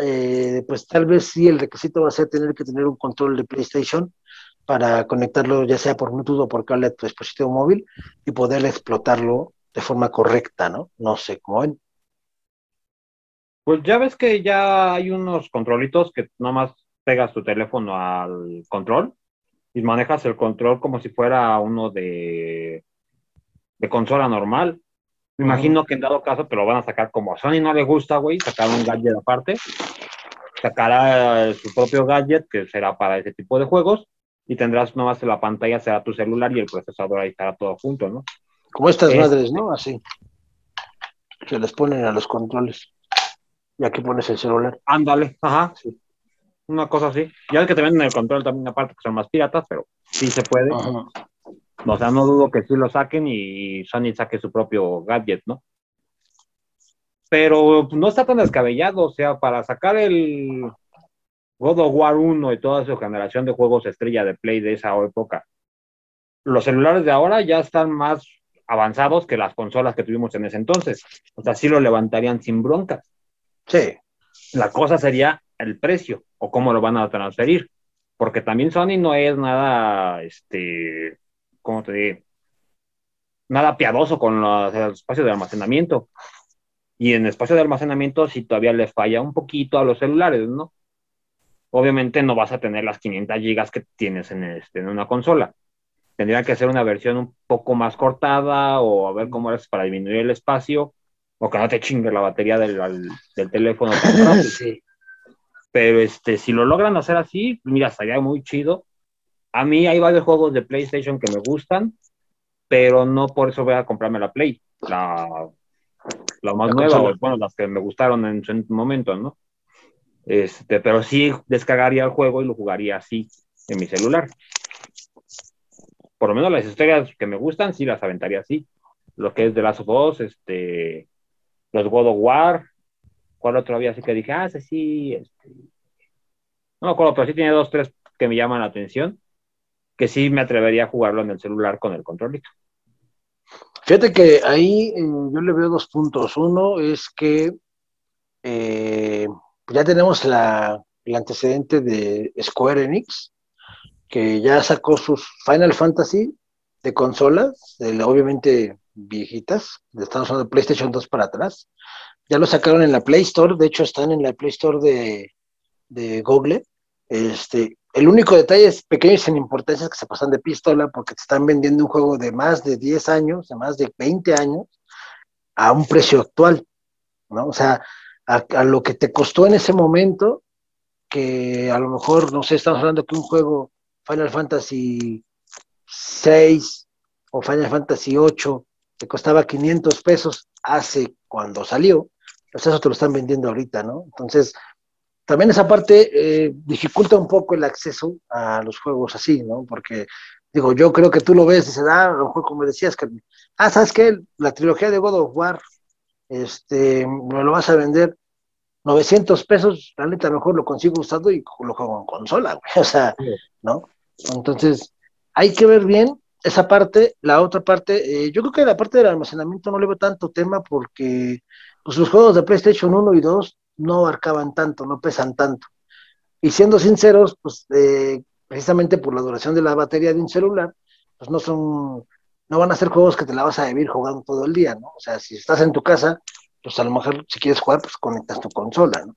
eh, pues tal vez sí el requisito va a ser tener que tener un control de PlayStation para conectarlo ya sea por Bluetooth o por cable a tu dispositivo móvil y poder explotarlo de forma correcta, ¿no? No sé cómo ven. Pues ya ves que ya hay unos controlitos que nomás pegas tu teléfono al control y manejas el control como si fuera uno de, de consola normal. Me imagino que en dado caso te lo van a sacar como a Sony no le gusta, güey, sacar un gadget aparte. Sacará su propio gadget que será para ese tipo de juegos y tendrás nomás en la pantalla será tu celular y el procesador ahí estará todo junto, ¿no? Como estas madres, ¿no? Así. Se les ponen a los controles. Y aquí pones el celular. Ándale, ajá, sí. Una cosa así. Ya es que te venden el control también aparte que son más piratas, pero sí se puede. O sea, no dudo que sí lo saquen y Sony saque su propio gadget, ¿no? Pero no está tan descabellado, o sea, para sacar el God of War 1 y toda su generación de juegos estrella de Play de esa época, los celulares de ahora ya están más avanzados que las consolas que tuvimos en ese entonces. O sea, sí lo levantarían sin broncas. Sí. La cosa sería el precio o cómo lo van a transferir. Porque también Sony no es nada, este, ¿cómo te digo? Nada piadoso con los, espacios de almacenamiento. Y en espacio de almacenamiento sí todavía le falla un poquito a los celulares, ¿no? Obviamente no vas a tener las 500 gigas que tienes en, este, en una consola. Tendría que ser una versión un poco más cortada o a ver cómo es para disminuir el espacio o que no te chingue la batería del, del teléfono. (laughs) sí. Pero este, si lo logran hacer así, mira, estaría muy chido. A mí hay varios juegos de PlayStation que me gustan, pero no por eso voy a comprarme la Play, la, la más nueva, o, bueno, las que me gustaron en su momento, ¿no? Este, pero sí descargaría el juego y lo jugaría así en mi celular. Por lo menos las historias que me gustan, sí las aventaría así. Lo que es de Last of Us, este, los God of War, ¿cuál otro había? Así que dije, ah, sí, este... no me acuerdo, pero sí tiene dos, tres que me llaman la atención, que sí me atrevería a jugarlo en el celular con el controlito. Fíjate que ahí eh, yo le veo dos puntos. Uno es que eh, ya tenemos la, el antecedente de Square Enix, que ya sacó sus Final Fantasy de consolas, obviamente viejitas, estamos hablando de PlayStation 2 para atrás. Ya lo sacaron en la Play Store, de hecho están en la Play Store de, de Google. Este, el único detalle es pequeño y sin importancia es que se pasan de pistola porque te están vendiendo un juego de más de 10 años, de más de 20 años, a un precio actual, ¿no? O sea, a, lo que te costó en ese momento, que a lo mejor, no sé, estamos hablando que un juego Final Fantasy 6 o Final Fantasy 8 te costaba 500 pesos hace cuando salió, pues eso te lo están vendiendo ahorita, ¿no? Entonces, también esa parte eh, dificulta un poco el acceso a los juegos así, ¿no? Porque, digo, yo creo que tú lo ves y dices, ah, a lo mejor como decías, que, ah, ¿sabes qué? La trilogía de God of War, este, me lo vas a vender 900 pesos, la neta, mejor lo consigo usado y lo juego en consola, güey. (laughs) O sea, ¿no? Entonces, hay que ver bien esa parte. La otra parte, eh, yo creo que la parte del almacenamiento no le veo tanto tema porque pues, los juegos de PlayStation 1 y 2 no abarcaban tanto, no pesan tanto. Y siendo sinceros, pues eh, precisamente por la duración de la batería de un celular, pues no son, no van a ser juegos que te la vas a vivir jugando todo el día, ¿no? O sea, si estás en tu casa, pues a lo mejor si quieres jugar, pues conectas tu consola, ¿no?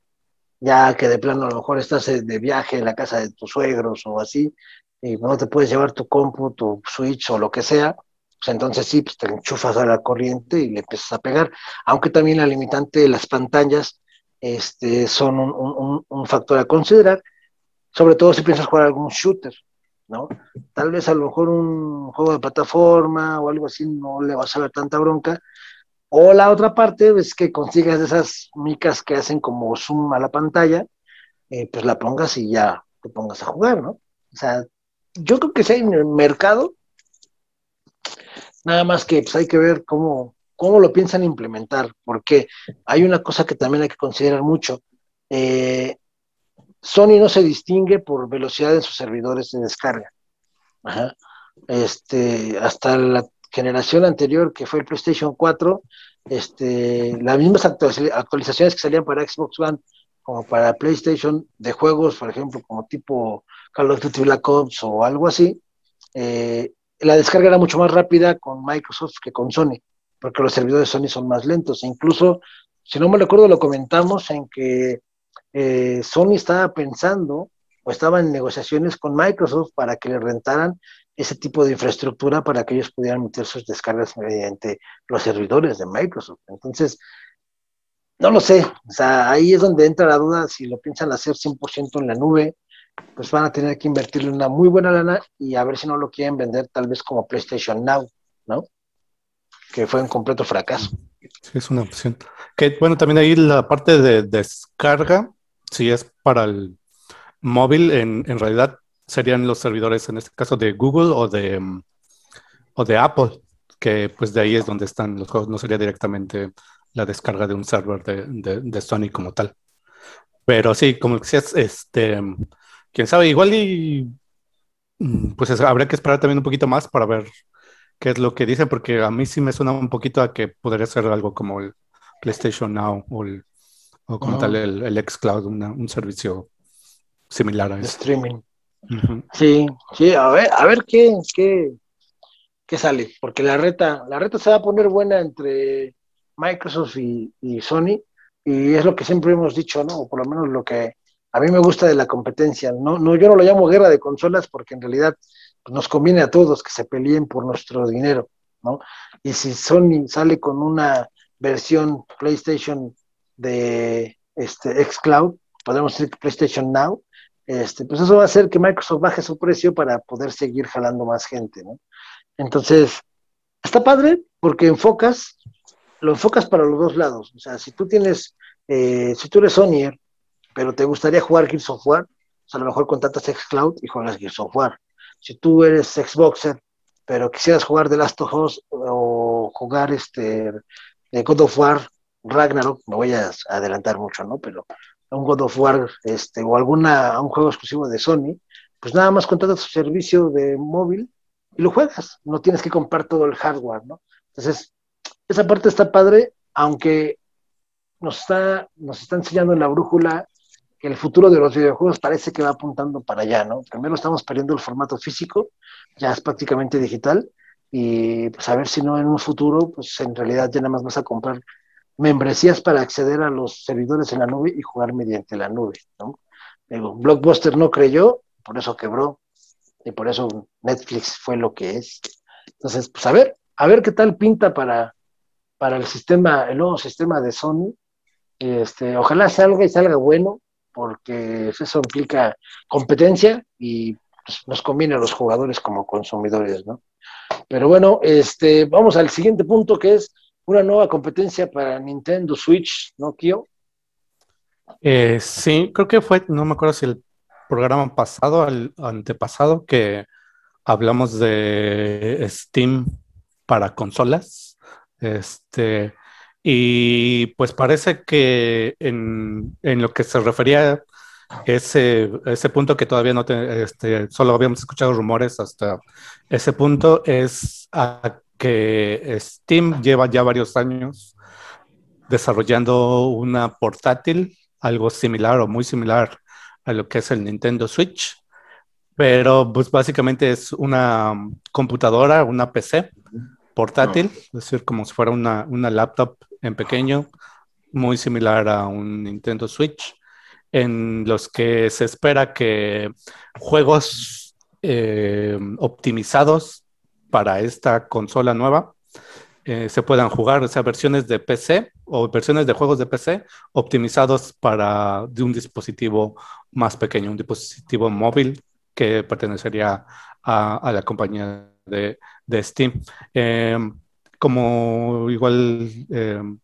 Ya que de plano a lo mejor estás eh, de viaje en la casa de tus suegros o así, y no te puedes llevar tu compu, tu Switch o lo que sea, pues entonces sí, pues te enchufas a la corriente y le empiezas a pegar. Aunque también la limitante de las pantallas este, son un, factor a considerar, sobre todo si piensas jugar algún shooter, ¿no? Tal vez a lo mejor un juego de plataforma o algo así no le vas a ver tanta bronca, o la otra parte es que consigas esas micas que hacen como zoom a la pantalla, eh, pues la pongas y ya te pongas a jugar, ¿no? O sea, yo creo que si hay mercado, nada más que pues, hay que ver cómo, cómo lo piensan implementar, porque hay una cosa que también hay que considerar mucho. Eh, Sony no se distingue por velocidad en sus servidores de descarga. Este, hasta la generación anterior, que fue el PlayStation 4, este, las mismas actualizaciones que salían para Xbox One como para PlayStation de juegos, por ejemplo, como tipo Call of Duty Black Ops o algo así, eh, la descarga era mucho más rápida con Microsoft que con Sony, porque los servidores Sony son más lentos. E incluso, si no me recuerdo, lo comentamos en que eh, Sony estaba pensando o estaba en negociaciones con Microsoft para que le rentaran ese tipo de infraestructura para que ellos pudieran meter sus descargas mediante los servidores de Microsoft. Entonces, no lo sé, o sea, ahí es donde entra la duda, si lo piensan hacer 100% en la nube, pues van a tener que invertirle una muy buena lana y a ver si no lo quieren vender tal vez como PlayStation Now, ¿no? Que fue un completo fracaso. Sí, es una opción. Que bueno, también ahí la parte de descarga, si es para el móvil, en, en realidad serían los servidores, en este caso, de Google o de, mm, o de Apple, que pues de ahí es donde están los juegos, no sería directamente la descarga de un server de, de, Sony como tal. Pero sí, como decías, este, quién sabe, igual y mm, pues habría que esperar también un poquito más para ver qué es lo que dicen, porque a mí sí me suena un poquito a que podría ser algo como el PlayStation Now o, o como tal el, el xCloud, un servicio similar a eso. Streaming. Sí, sí, a ver, a ver qué, qué, qué, sale, porque la reta, la reta se va a poner buena entre Microsoft y, Sony, y es lo que siempre hemos dicho, ¿no? O por lo menos lo que a mí me gusta de la competencia. No, no, yo no lo llamo guerra de consolas porque en realidad nos conviene a todos que se peleen por nuestro dinero, ¿no? Y si Sony sale con una versión PlayStation de este xCloud, podemos decir PlayStation Now, este, pues eso va a hacer que Microsoft baje su precio para poder seguir jalando más gente, ¿no? Entonces, está padre porque enfocas, lo enfocas para los dos lados. O sea, si tú tienes, eh, si tú eres Sonyer, pero te gustaría jugar Gears of War, pues a lo mejor contratas Xcloud y juegas Gears of War. Si tú eres Xboxer, pero quisieras jugar The Last of Us o jugar este God of War, Ragnarok, me voy a adelantar mucho, ¿no? Pero un God of War este, o alguna, un juego exclusivo de Sony, pues nada más contratas su servicio de móvil y lo juegas, no tienes que comprar todo el hardware, ¿no? Entonces, esa parte está padre, aunque nos está, nos está enseñando en la brújula que el futuro de los videojuegos parece que va apuntando para allá, ¿no? Primero estamos perdiendo el formato físico, ya es prácticamente digital, y pues a ver si no en un futuro, pues en realidad ya nada más vas a comprar membresías para acceder a los servidores en la nube y jugar mediante la nube. ¿no? Blockbuster no creyó, por eso quebró, y por eso Netflix fue lo que es. Entonces, pues a ver, a ver qué tal pinta para, para el sistema, el nuevo sistema de Sony. Este, ojalá salga y salga bueno, porque eso implica competencia y pues, nos conviene a los jugadores como consumidores, ¿no? Pero bueno, este, vamos al siguiente punto que es una nueva competencia para Nintendo Switch, ¿no, Kio? Eh, sí, creo que fue, no me acuerdo si el programa pasado, el antepasado, que hablamos de Steam para consolas. Este, Y pues parece que en, en lo que se refería ese, ese punto que todavía no te, este, solo habíamos escuchado rumores hasta ese punto es a que Steam lleva ya varios años desarrollando una portátil, algo similar o muy similar a lo que es el Nintendo Switch, pero pues básicamente es una computadora, una PC portátil, es decir, como si fuera una, una laptop en pequeño, muy similar a un Nintendo Switch, en los que se espera que juegos eh, optimizados para esta consola nueva eh, se puedan jugar, o sea, versiones de PC o versiones de juegos de PC optimizados para de un dispositivo más pequeño, un dispositivo móvil que pertenecería a, la compañía de, Steam. Em, como igual em,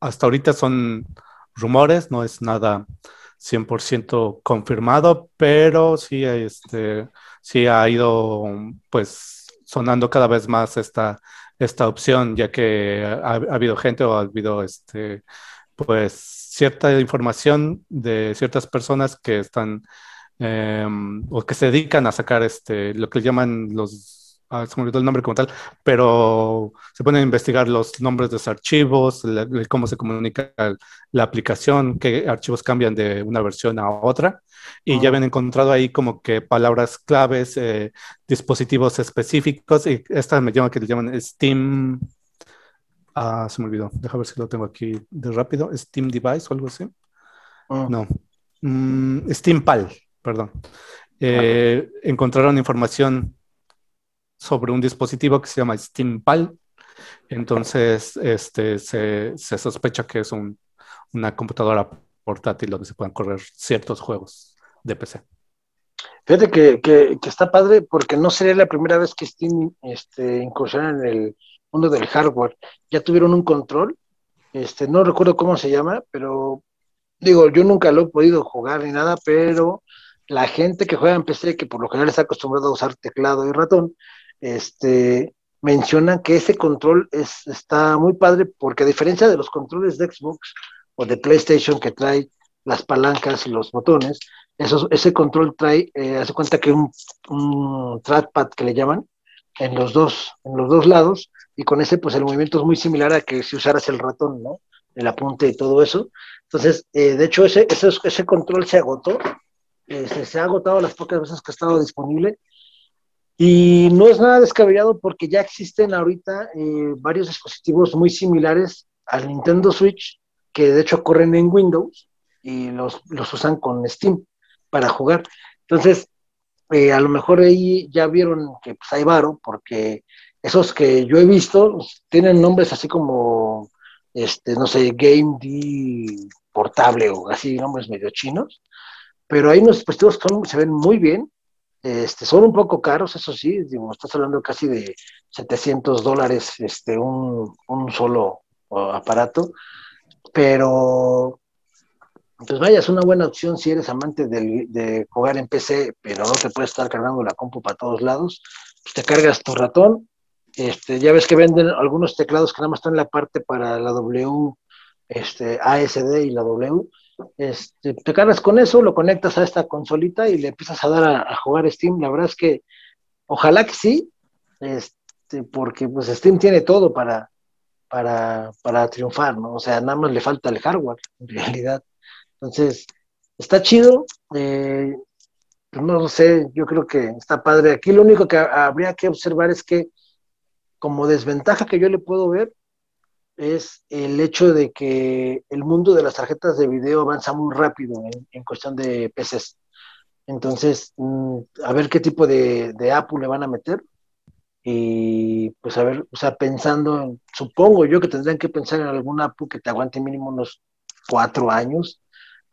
hasta ahorita son rumores, no es nada 100% confirmado, pero sí, este, sí ha ido pues sonando cada vez más esta, esta opción, ya que ha, habido gente o ha habido este, pues cierta información de ciertas personas que están em, o que se dedican a sacar este, lo que llaman los ah, se me olvidó el nombre como tal, pero se pueden investigar los nombres de los archivos, cómo se comunica la aplicación, qué archivos cambian de una versión a otra, y ya habían encontrado ahí como que palabras claves, eh, dispositivos específicos, y esta me llama que le llaman Steam. Ah, se me olvidó. Deja ver si lo tengo aquí de rápido. Steam Device o algo así. No. Mm, Steam Pal, perdón. Eh, encontraron información sobre un dispositivo que se llama SteamPal. Entonces, este, se, sospecha que es un, una computadora portátil donde se puedan correr ciertos juegos de PC. Fíjate que, que, está padre porque no sería la primera vez que Steam este, incursiona en el mundo del hardware. Ya tuvieron un control, este, no recuerdo cómo se llama, pero digo, yo nunca lo he podido jugar ni nada, pero la gente que juega en PC, que por lo general está acostumbrado a usar teclado y ratón, este, mencionan que ese control es, está muy padre porque a diferencia de los controles de Xbox o de PlayStation que trae las palancas y los botones, ese control trae, eh, hace cuenta que un, un trackpad que le llaman en los dos, en los dos lados, y con ese pues el movimiento es muy similar a que si usaras el ratón, ¿no? El apunte y todo eso. Entonces, eh, de hecho, ese, ese, ese, control se agotó, se, se, ha agotado las pocas veces que ha estado disponible, y no es nada descabellado porque ya existen ahorita eh, varios dispositivos muy similares al Nintendo Switch, que de hecho corren en Windows y los, los usan con Steam para jugar. Entonces, eh, a lo mejor ahí ya vieron que pues, hay varo, porque esos que yo he visto pues, tienen nombres así como, este, no sé, Game D portable o así, nombres medio chinos, pero hay unos dispositivos que se ven muy bien este, son un poco caros, eso sí, digo, estás hablando casi de 700 dólares este, un, solo aparato, pero pues vaya, es una buena opción si eres amante de, jugar en PC, pero no te puedes estar cargando la compu para todos lados, pues te cargas tu ratón, este, ya ves que venden algunos teclados que nada más están en la parte para la W, este, ASD y la W, este, te cargas con eso, lo conectas a esta consolita y le empiezas a dar a, jugar Steam. La verdad es que ojalá que sí, este, porque pues Steam tiene todo para, para, para triunfar, ¿no? O sea, nada más le falta el hardware, en (laughs) realidad. Entonces, está chido. Eh, no sé, yo creo que está padre. Aquí lo único que habría que observar es que como desventaja que yo le puedo ver es el hecho de que el mundo de las tarjetas de video avanza muy rápido en, cuestión de PCs. Entonces, mm, a ver qué tipo de, de Apple le van a meter. Y pues a ver, o sea, pensando, supongo yo que tendrían que pensar en algún Apple que te aguante mínimo unos cuatro años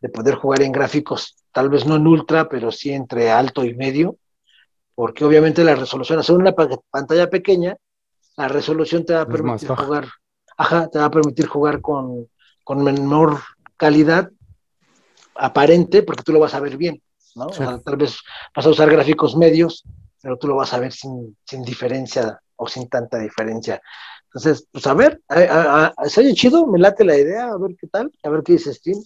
de poder jugar en gráficos, tal vez no en ultra, pero sí entre alto y medio, porque obviamente la resolución, hacer una pantalla pequeña, la resolución te va a permitir jugar ajá, te va a permitir jugar con, menor calidad aparente, porque tú lo vas a ver bien, ¿no? tal vez vas a usar gráficos medios, pero tú lo vas a ver sin, diferencia o sin tanta diferencia. Entonces, pues a ver, se oye chido, me late la idea, a ver qué tal, a ver qué dice Steam.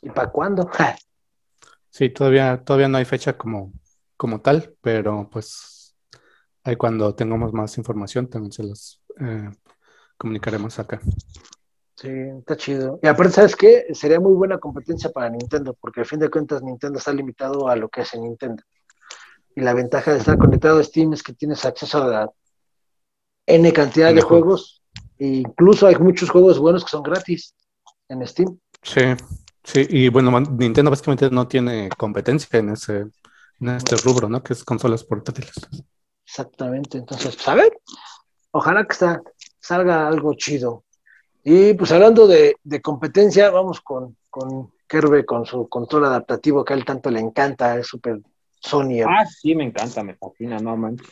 ¿Y para cuándo? (laughs) sí, todavía, todavía no hay fecha como, como tal, pero pues ahí cuando tengamos más información también se los eh, comunicaremos acá. Sí, está chido. Y aparte, ¿sabes qué? Sería muy buena competencia para Nintendo, porque al fin de cuentas Nintendo está limitado a lo que hace Nintendo. Y la ventaja de estar conectado a Steam es que tienes acceso a la N cantidad de juegos. E incluso hay muchos juegos buenos que son gratis en Steam. Sí, sí, y bueno, Nintendo básicamente no tiene competencia en ese, en este rubro, ¿no? Que es consolas portátiles. Exactamente, entonces, pues a ver, ojalá que salga algo chido. Y pues hablando de, competencia, vamos con, con Kerbe con su control adaptativo que a él tanto le encanta, es súper Sony. Ah, sí, me encanta, me fascina, no manches.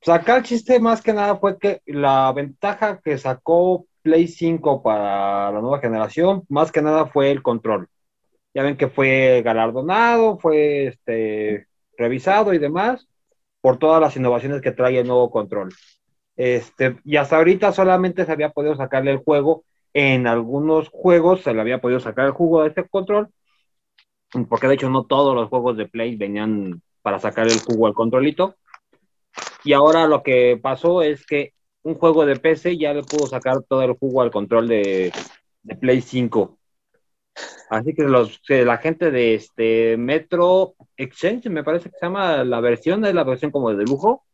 Pues acá el chiste más que nada fue que la ventaja que sacó Play 5 para la nueva generación, más que nada fue el control. Ya ven que fue galardonado, fue este, revisado y demás por todas las innovaciones que trae el nuevo control. Este, y hasta ahorita solamente se había podido sacarle el juego. En algunos juegos se le había podido sacar el jugo de este control, porque de hecho no todos los juegos de Play venían para sacar el jugo al controlito. Y ahora lo que pasó es que un juego de PC ya le pudo sacar todo el jugo al control de, Play 5. Así que los, la gente de este Metro Exchange, me parece que se llama la versión, es la versión como de lujo,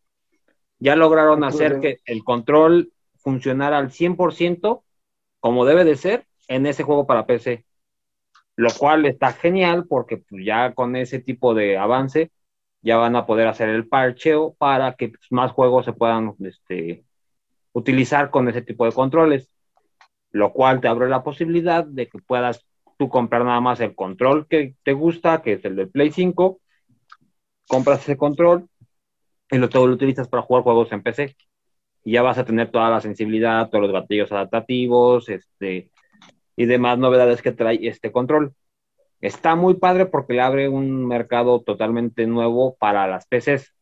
ya lograron hacer que el control funcionara al 100% como debe de ser en ese juego para PC. Lo cual está genial porque pues, ya con ese tipo de avance ya van a poder hacer el parcheo para que pues, más juegos se puedan este, utilizar con ese tipo de controles. Lo cual te abre la posibilidad de que puedas tú comprar nada más el control que te gusta, que es el de Play 5, compras ese control y lo, todo lo utilizas para jugar juegos en PC. Y ya vas a tener toda la sensibilidad, todos los gatillos adaptativos, este, y demás novedades que trae este control. Está muy padre porque le abre un mercado totalmente nuevo para las PCs,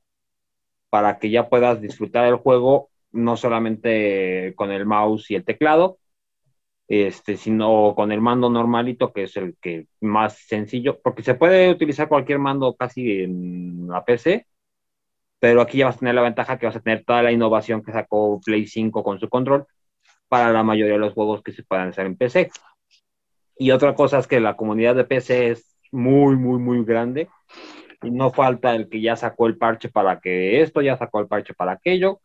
para que ya puedas disfrutar el juego no solamente con el mouse y el teclado, este, sino con el mando normalito, que es el que más sencillo, porque se puede utilizar cualquier mando casi en la PC, pero aquí ya vas a tener la ventaja que vas a tener toda la innovación que sacó Play 5 con su control para la mayoría de los juegos que se puedan hacer en PC. Y otra cosa es que la comunidad de PC es muy, muy, muy grande y no falta el que ya sacó el parche para que esto, ya sacó el parche para aquello.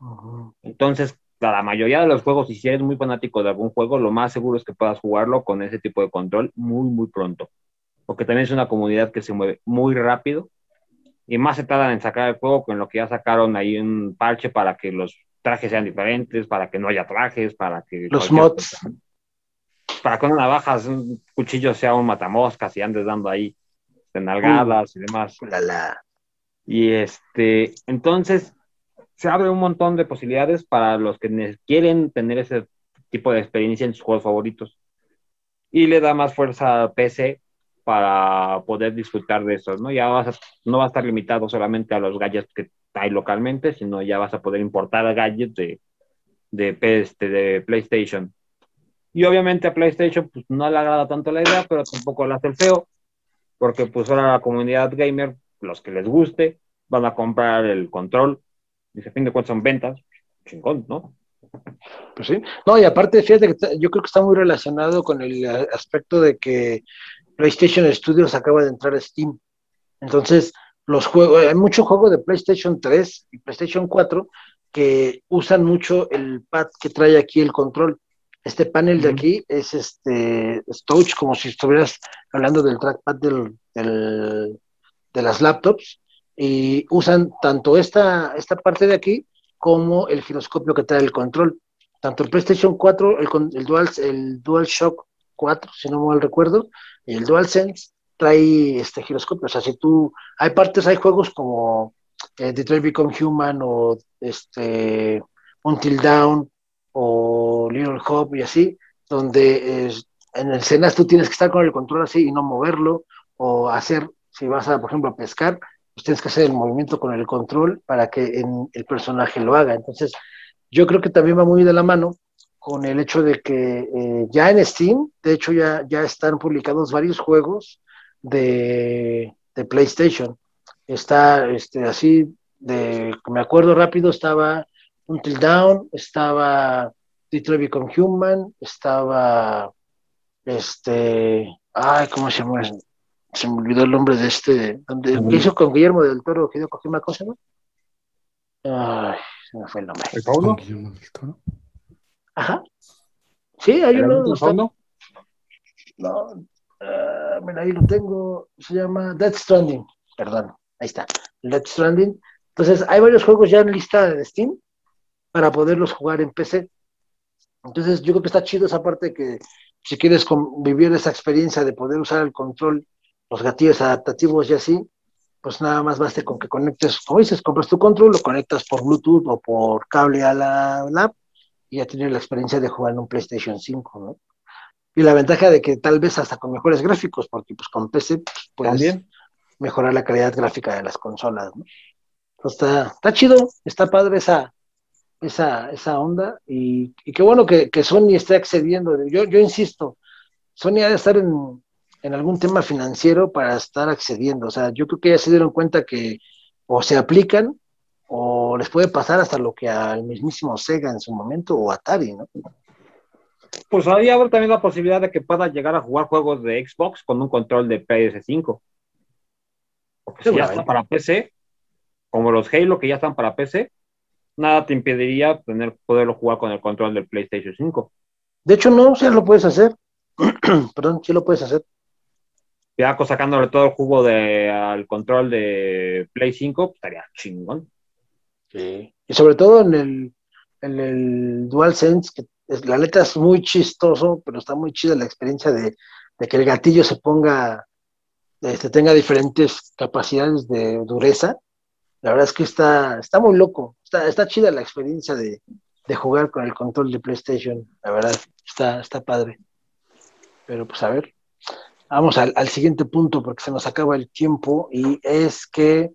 Entonces, la mayoría de los juegos, y si eres muy fanático de algún juego, lo más seguro es que puedas jugarlo con ese tipo de control muy, muy pronto. Porque también es una comunidad que se mueve muy rápido y más se tardan en sacar el juego con lo que ya sacaron ahí un parche para que los trajes sean diferentes, para que no haya trajes, para que... Los mods. para que una navaja, un cuchillo sea un matamoscas y andes dando ahí nalgadas y demás. Y este, entonces se abre un montón de posibilidades para los que quieren tener ese tipo de experiencia en sus juegos favoritos. Y le da más fuerza a PC para poder disfrutar de eso, ¿no? Ya vas no va a estar limitado solamente a los gadgets que hay localmente, sino ya vas a poder importar gadgets de, de, este, de PlayStation. Y obviamente a PlayStation pues no le agrada tanto la idea, pero tampoco le hace el feo, porque pues ahora la comunidad gamer, los que les guste, van a comprar el control. Dice, fin de cuentas son ventas, chingón, ¿no? Pues sí. No, y aparte, fíjate que yo creo que está muy relacionado con el aspecto de que PlayStation Studios acaba de entrar a Steam. Entonces, los juegos, hay mucho juego de PlayStation 3 y PlayStation 4 que usan mucho el pad que trae aquí el control. Este panel de aquí es este touch, como si estuvieras hablando del trackpad del, de las laptops, y usan tanto esta, esta parte de aquí como el giroscopio que trae el control. Tanto el PlayStation 4, el, el, Dual, el DualShock 4, si no mal recuerdo, el DualSense trae este giroscopio. O sea, si tú, hay partes, hay juegos como eh, Detroit Become Human o este Until Down o Little Hope y así, donde en el Cenas tú tienes que estar con el control así y no moverlo, o hacer, si vas a, por ejemplo, a pescar, pues tienes que hacer el movimiento con el control para que en- el personaje lo haga. Entonces, yo creo que también va muy de la mano con el hecho de que eh, ya en Steam, de hecho ya, ya están publicados varios juegos de, de PlayStation. Está este, así, de, me acuerdo rápido, estaba Until Down, estaba Detroit Become Human, estaba este, ay, ¿cómo se llama? Se me olvidó el nombre de este, donde, ¿qué hizo con Guillermo del Toro, Hideo Kojima, ¿cómo se llama? Ay, se me fue el nombre. ¿El? Con Guillermo del Toro. Ajá. Sí, hay ¿El uno. está- fauno? No, ah, mira, ahí lo tengo. Se llama Death Stranding. Perdón, ahí está. Death Stranding. Entonces, hay varios juegos ya en lista de Steam para poderlos jugar en PC. Entonces, yo creo que está chido esa parte que si quieres vivir esa experiencia de poder usar el control, los gatillos adaptativos y así, pues nada más baste con que conectes, como dices, compras tu control, lo conectas por Bluetooth o por cable a la lab y ya tienes la experiencia de jugar en un PlayStation 5, ¿no? Y la ventaja de que tal vez hasta con mejores gráficos, porque pues con PC pues, puedes También. mejorar la calidad gráfica de las consolas, ¿no? Entonces, está, está chido, está padre esa, esa, esa onda y, y qué bueno que, que Sony esté accediendo. Yo, yo insisto, Sony ha de estar en, en algún tema financiero para estar accediendo. O sea, yo creo que ya se dieron cuenta que o se aplican o les puede pasar hasta lo que al mismísimo Sega en su momento o Atari, ¿no? Pues ahí habrá también la posibilidad de que pueda llegar a jugar juegos de Xbox con un control de PS5. Porque si ya está para PC, como los Halo que ya están para PC, nada te impediría tener, poderlo jugar con el control del PlayStation 5. De hecho, no, sí lo puedes hacer. (clears throat) Perdón, sí lo puedes hacer. Ya co- sacándole todo el jugo de, al control de Play 5, pues, estaría chingón. Sí. Y sobre todo en el, en el DualSense, que la neta es muy chistoso, pero está muy chida la experiencia de, de que el gatillo se ponga, este, tenga diferentes capacidades de dureza. La verdad es que está, está muy loco. Está, está chida la experiencia de, de jugar con el control de PlayStation. La verdad, está, está padre. Pero pues a ver, vamos al, siguiente punto porque se nos acaba el tiempo y es que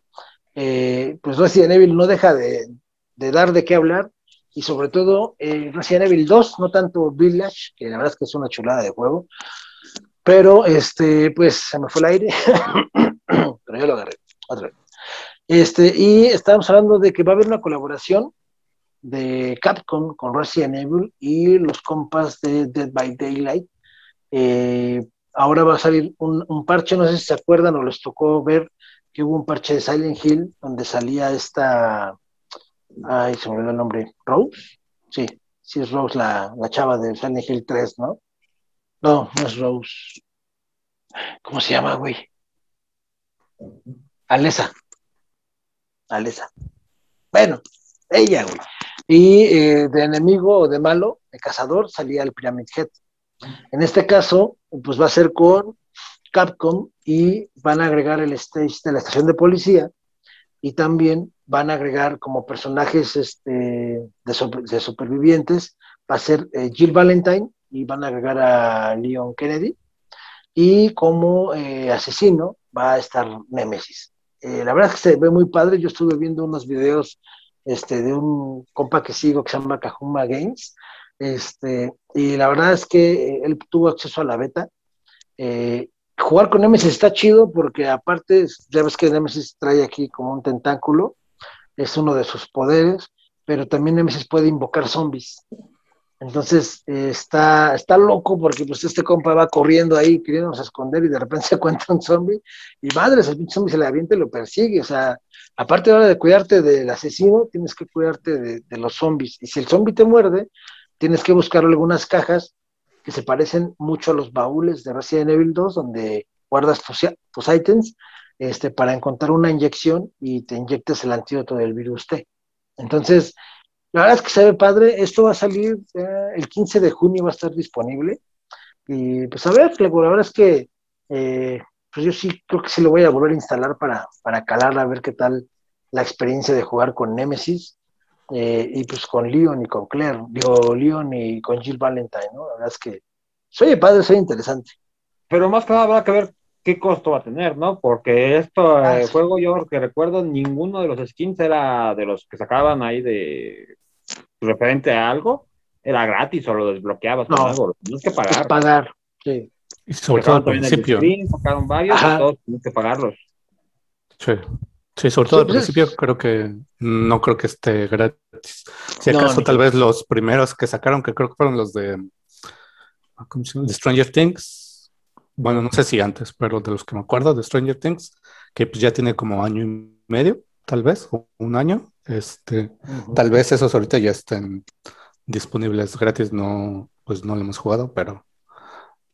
eh, pues Resident Evil no deja de, de dar de qué hablar y sobre todo eh, Resident Evil 2, no tanto Village, que la verdad es que es una chulada de juego, pero este, pues se me fue el aire, (coughs) pero yo lo agarré otra vez. Este, y estábamos hablando de que va a haber una colaboración de Capcom con Resident Evil y los compas de Dead by Daylight. Eh, ahora va a salir un, parche, no sé si se acuerdan o les tocó ver que hubo un parche de Silent Hill donde salía esta, ay, se me olvidó el nombre, Rose, sí, sí es Rose la, la chava de Silent Hill 3, ¿no? No, no es Rose. ¿Cómo se llama, güey? Alesa. Alesa. Bueno, ella, güey. Y eh, de enemigo o de malo, de cazador, salía el Pyramid Head. En este caso, pues va a ser con Capcom y van a agregar el stage de la estación de policía y también van a agregar como personajes este, de, super- de supervivientes, va a ser eh, Jill Valentine y van a agregar a Leon Kennedy y como eh, asesino va a estar Nemesis. Eh, la verdad es que se ve muy padre, yo estuve viendo unos videos este, de un compa que sigo que se llama Kajuma Games, este, y la verdad es que él tuvo acceso a la beta. Eh, jugar con Nemesis está chido porque aparte, ya ves que Nemesis trae aquí como un tentáculo, es uno de sus poderes, pero también Nemesis puede invocar zombies. Entonces eh, está, está loco porque pues este compa va corriendo ahí queriéndose esconder y de repente (laughs) se encuentra un zombie y madres, el pinche zombie se le avienta y lo persigue. O sea, aparte ahora de cuidarte del asesino, tienes que cuidarte de, de los zombies. Y si el zombie te muerde, tienes que buscar algunas cajas que se parecen mucho a los baúles de Resident Evil 2, donde guardas tus, tus ítems este, para encontrar una inyección y te inyectes el antídoto del virus T. Entonces, la verdad es que se ve padre. Esto va a salir eh, el 15 de junio, va a estar disponible. Y pues a ver, la verdad es que eh, pues yo sí creo que sí lo voy a volver a instalar para, para calar a ver qué tal la experiencia de jugar con Nemesis. Eh, y pues con Leon y con Claire, digo, Leon y con Jill Valentine, ¿no? La verdad es que soy padre, soy interesante. Pero más que nada habrá que ver qué costo va a tener, ¿no? Porque esto Ah, eh, sí. juego yo que recuerdo, ninguno de los skins era de los que sacaban ahí de referente a algo, era gratis o lo desbloqueabas con No. algo, lo tenías que pagar. Pagar. Sí. Y sobre todo al principio. screen, sacaron varios, y todos tenías que pagarlos. Sí. Sí, sobre todo al principio creo que no creo que esté gratis. Si No, acaso tal vez los primeros que sacaron, que creo que fueron los de, ¿cómo se llama? de Stranger Things. Bueno, no sé si antes, pero de los que me acuerdo de Stranger Things, que pues ya tiene como año y medio, tal vez, o un año. Este, tal vez esos ahorita ya estén disponibles gratis, no, pues no lo hemos jugado, pero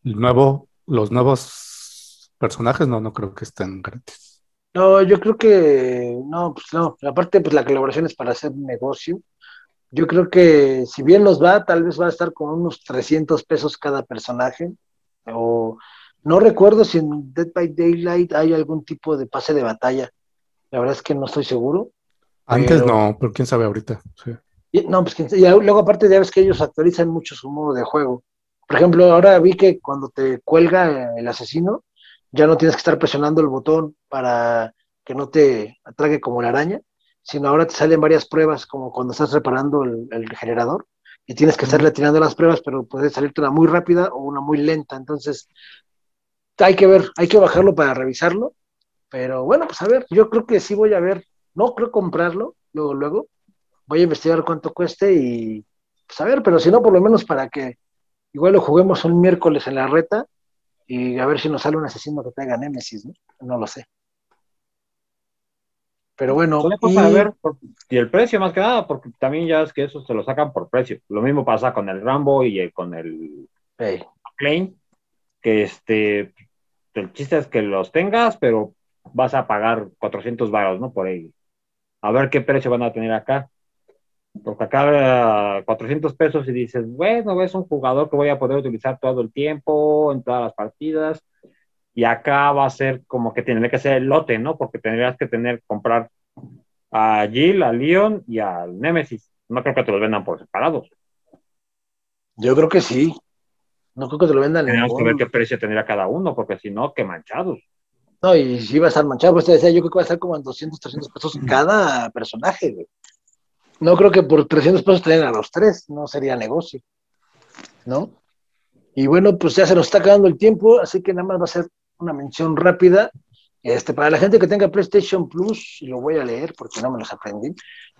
el nuevo, los nuevos personajes no, no creo que estén gratis. No, yo creo que no, pues no. Aparte, pues la colaboración es para hacer negocio. Yo creo que si bien nos va, tal vez va a estar con unos 300 pesos cada personaje. O no recuerdo si en Dead by Daylight hay algún tipo de pase de batalla. La verdad es que no estoy seguro. Antes Pero- no, pero quién sabe ahorita. sí. Y- no, pues quién sabe. y luego aparte ya ves que ellos actualizan mucho su modo de juego. Por ejemplo, ahora vi que cuando te cuelga el asesino, ya no tienes que estar presionando el botón para que no te atrague como la araña, sino ahora te salen varias pruebas, como cuando estás reparando el, el generador, y tienes que estarle tirando las pruebas, pero puede salirte una muy rápida o una muy lenta. Entonces, hay que ver, hay que bajarlo para revisarlo. Pero bueno, pues a ver, yo creo que sí voy a ver, no creo comprarlo, luego, luego, voy a investigar cuánto cueste y pues a ver, pero si no, por lo menos para que igual lo juguemos un miércoles en la reta y a ver si nos sale un asesino que traiga Némesis, ¿no? No lo sé. Pero bueno, y- ver, por- y el precio más que nada, porque también ya es que esos se lo sacan por precio. Lo mismo pasa con el Rambo y el- con el Ey, Claim, que este, el chiste es que los tengas, pero vas a pagar 400 varos, ¿no? Por ahí. A ver qué precio van a tener acá. Porque acá eh, 400 pesos y dices, bueno, es un jugador que voy a poder utilizar todo el tiempo, en todas las partidas. Y acá va a ser como que tendría que ser el lote, ¿no? Porque tendrías que tener, comprar a Jill, a Leon y al Nemesis. No creo que te los vendan por separados. yo creo que sí. No creo que te lo vendan en Tenemos que ver qué precio tendría cada uno, porque si no, qué manchados. No, y si va a estar manchado, pues te decía, yo creo que va a estar como en 200, 300 pesos cada personaje, güey. No creo que por 300 pesos tengan a los tres, no sería negocio, ¿no? Y bueno, pues ya se nos está acabando el tiempo, así que nada más va a ser una mención rápida. Este, para la gente que tenga PlayStation Plus, y lo voy a leer porque no me los aprendí,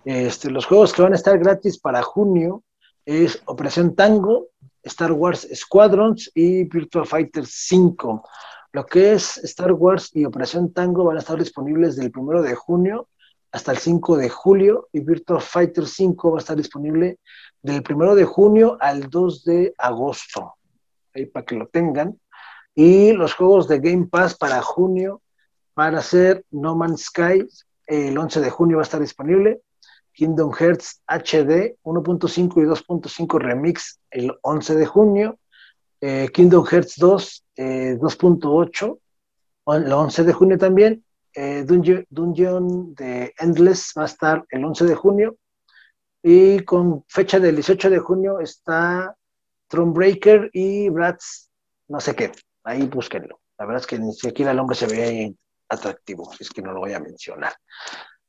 este, los juegos que van a estar gratis para junio es Operación Tango, Star Wars Squadrons y Virtua Fighter 5. Lo que es Star Wars y Operación Tango van a estar disponibles del 1 de junio hasta el 5 de julio y Virtua Fighter 5 va a estar disponible del 1 de junio al 2 de agosto. Ahí para que lo tengan. Y los juegos de Game Pass para junio van a ser No Man's Sky, el 11 de junio va a estar disponible. Kingdom Hearts HD 1.5 y 2.5 Remix el 11 de junio. Eh, Kingdom Hearts 2 eh, 2.8 el 11 de junio también. Eh, Dungeon, Dungeon de Endless va a estar el 11 de junio. Y con fecha del 18 de junio está Thronebreaker y Bratz, no sé qué. Ahí búsquenlo. La verdad es que ni siquiera el hombre se ve atractivo, es que no lo voy a mencionar.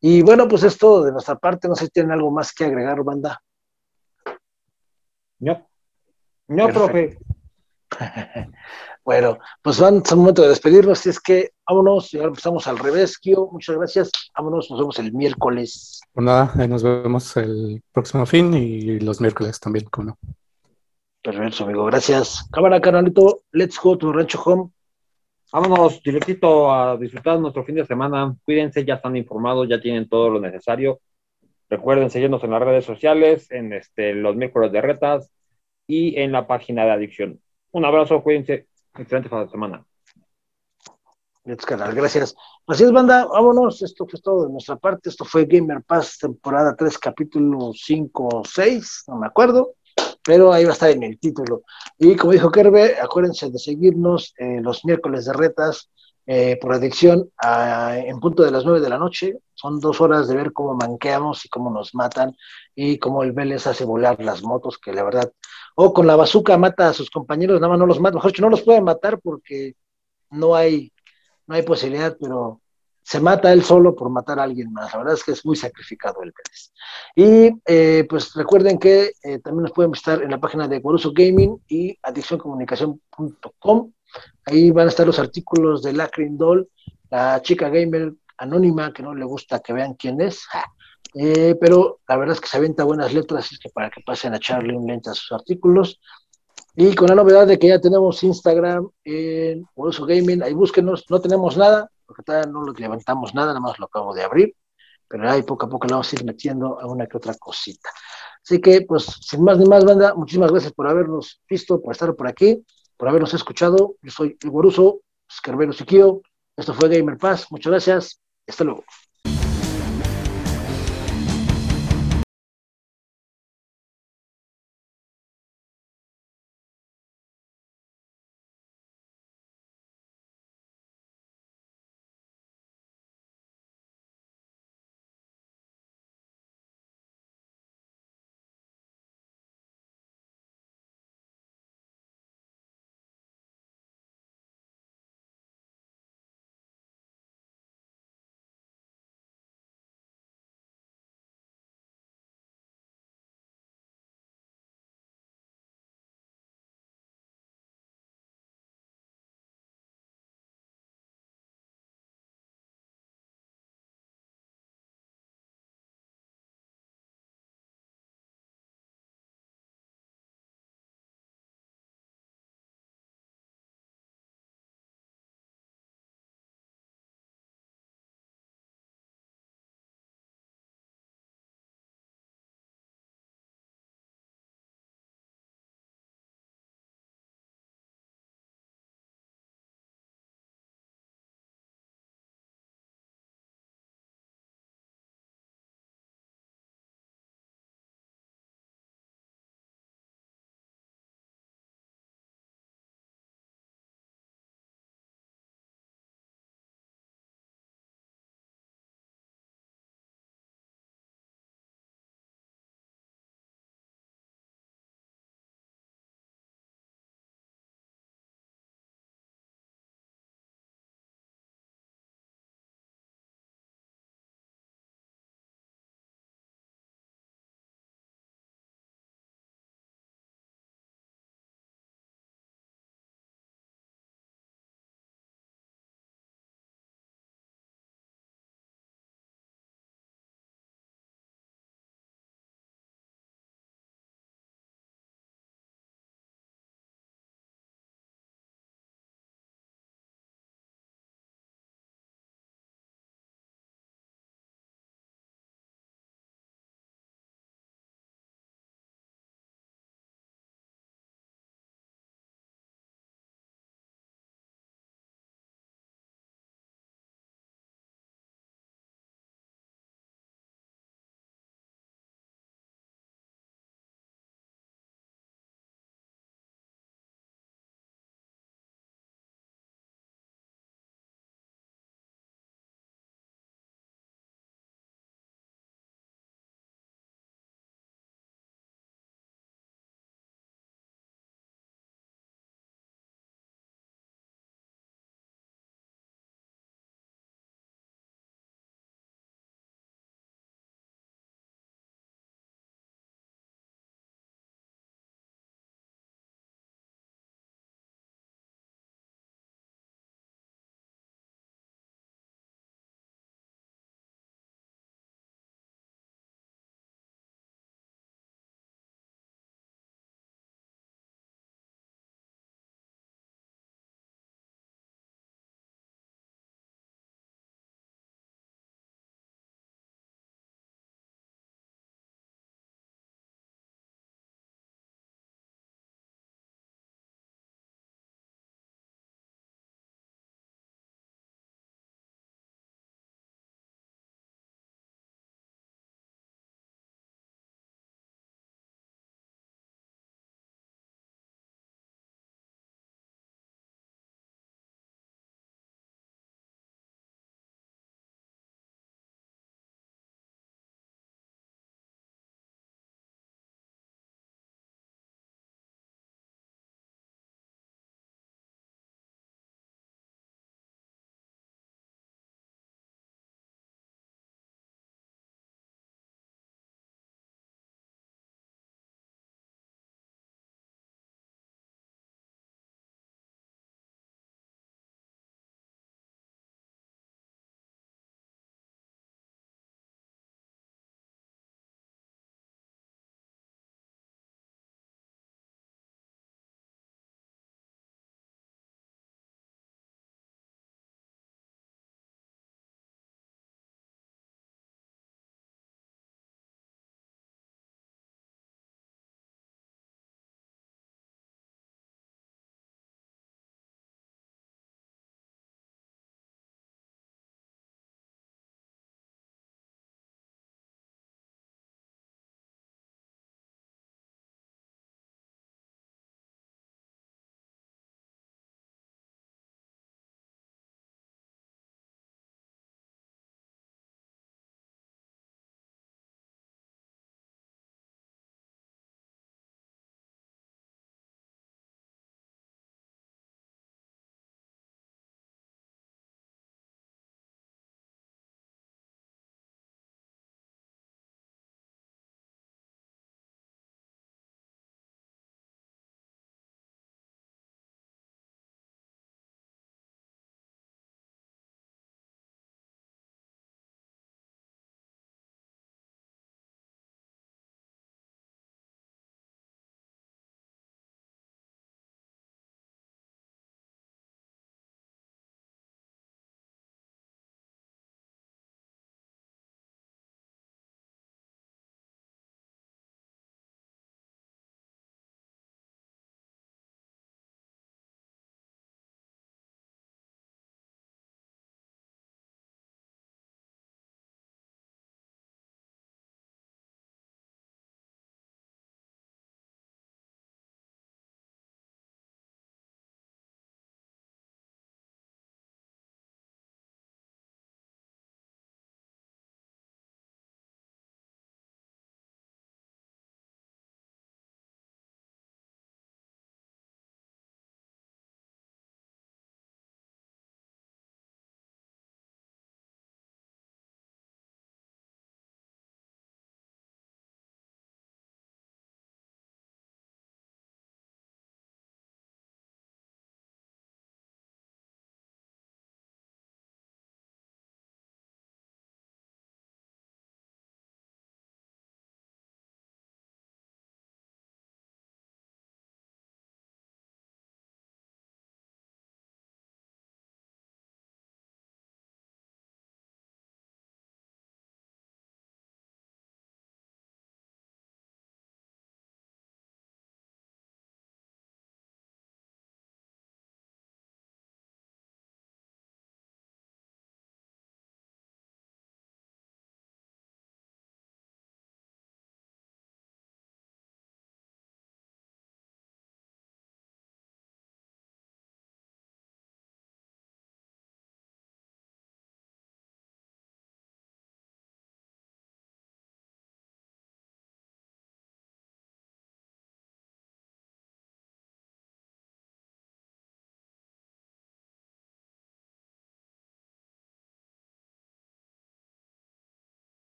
Y bueno, pues es todo de nuestra parte. No sé si tienen algo más que agregar, banda. No, no, Perfecto. profe. (laughs) Bueno, pues van, es el momento de despedirnos. Si es que vámonos, y ahora empezamos al revés, Kio. Muchas gracias. Vámonos, nos vemos el miércoles. Pues nada, ahí nos vemos el próximo fin y los miércoles también, como no. Perfecto, amigo. Gracias. Cámara, carnalito. Let's go to Rancho Home. Vámonos directito a disfrutar nuestro fin de semana. Cuídense, ya están informados, ya tienen todo lo necesario. Recuerden seguirnos en las redes sociales, en este, los miércoles de retas y en la página de adicción. Un abrazo, cuídense. Excelente fin de semana. Gracias. Así es, banda, vámonos. Esto fue todo de nuestra parte. Esto fue Gamer Pass, temporada 3, capítulo 5 o 6, no me acuerdo, pero ahí va a estar en el título. Y como dijo Kerbe, acuérdense de seguirnos eh, los miércoles de retas eh, por adicción en punto de las 9 de la noche. Son dos horas de ver cómo manqueamos y cómo nos matan y cómo el Vélez hace volar las motos, que la verdad, o con la bazuca mata a sus compañeros, nada más no los mata, mejor dicho, no los pueden matar porque no hay no hay posibilidad, pero se mata él solo por matar a alguien más. La verdad es que es muy sacrificado el Pérez. Y eh, pues recuerden que eh, también nos pueden visitar en la página de Guaruso Gaming y adiccioncomunicación.com. Ahí van a estar los artículos de Lacrin Doll, la chica gamer anónima que no le gusta que vean quién es. Eh, pero la verdad es que se avienta buenas letras, es que para que pasen a echarle un lente a sus artículos. Y con la novedad de que ya tenemos Instagram en Guaruso Gaming, ahí búsquenos, no tenemos nada, porque todavía no levantamos nada, nada más lo acabo de abrir, pero ahí poco a poco le vamos a ir metiendo a una que otra cosita. Así que, pues, sin más ni más, banda, muchísimas gracias por habernos visto, por estar por aquí, por habernos escuchado. Yo soy el Guaruso, Escarvero Siquio, esto fue Gamer Paz, muchas gracias, hasta luego.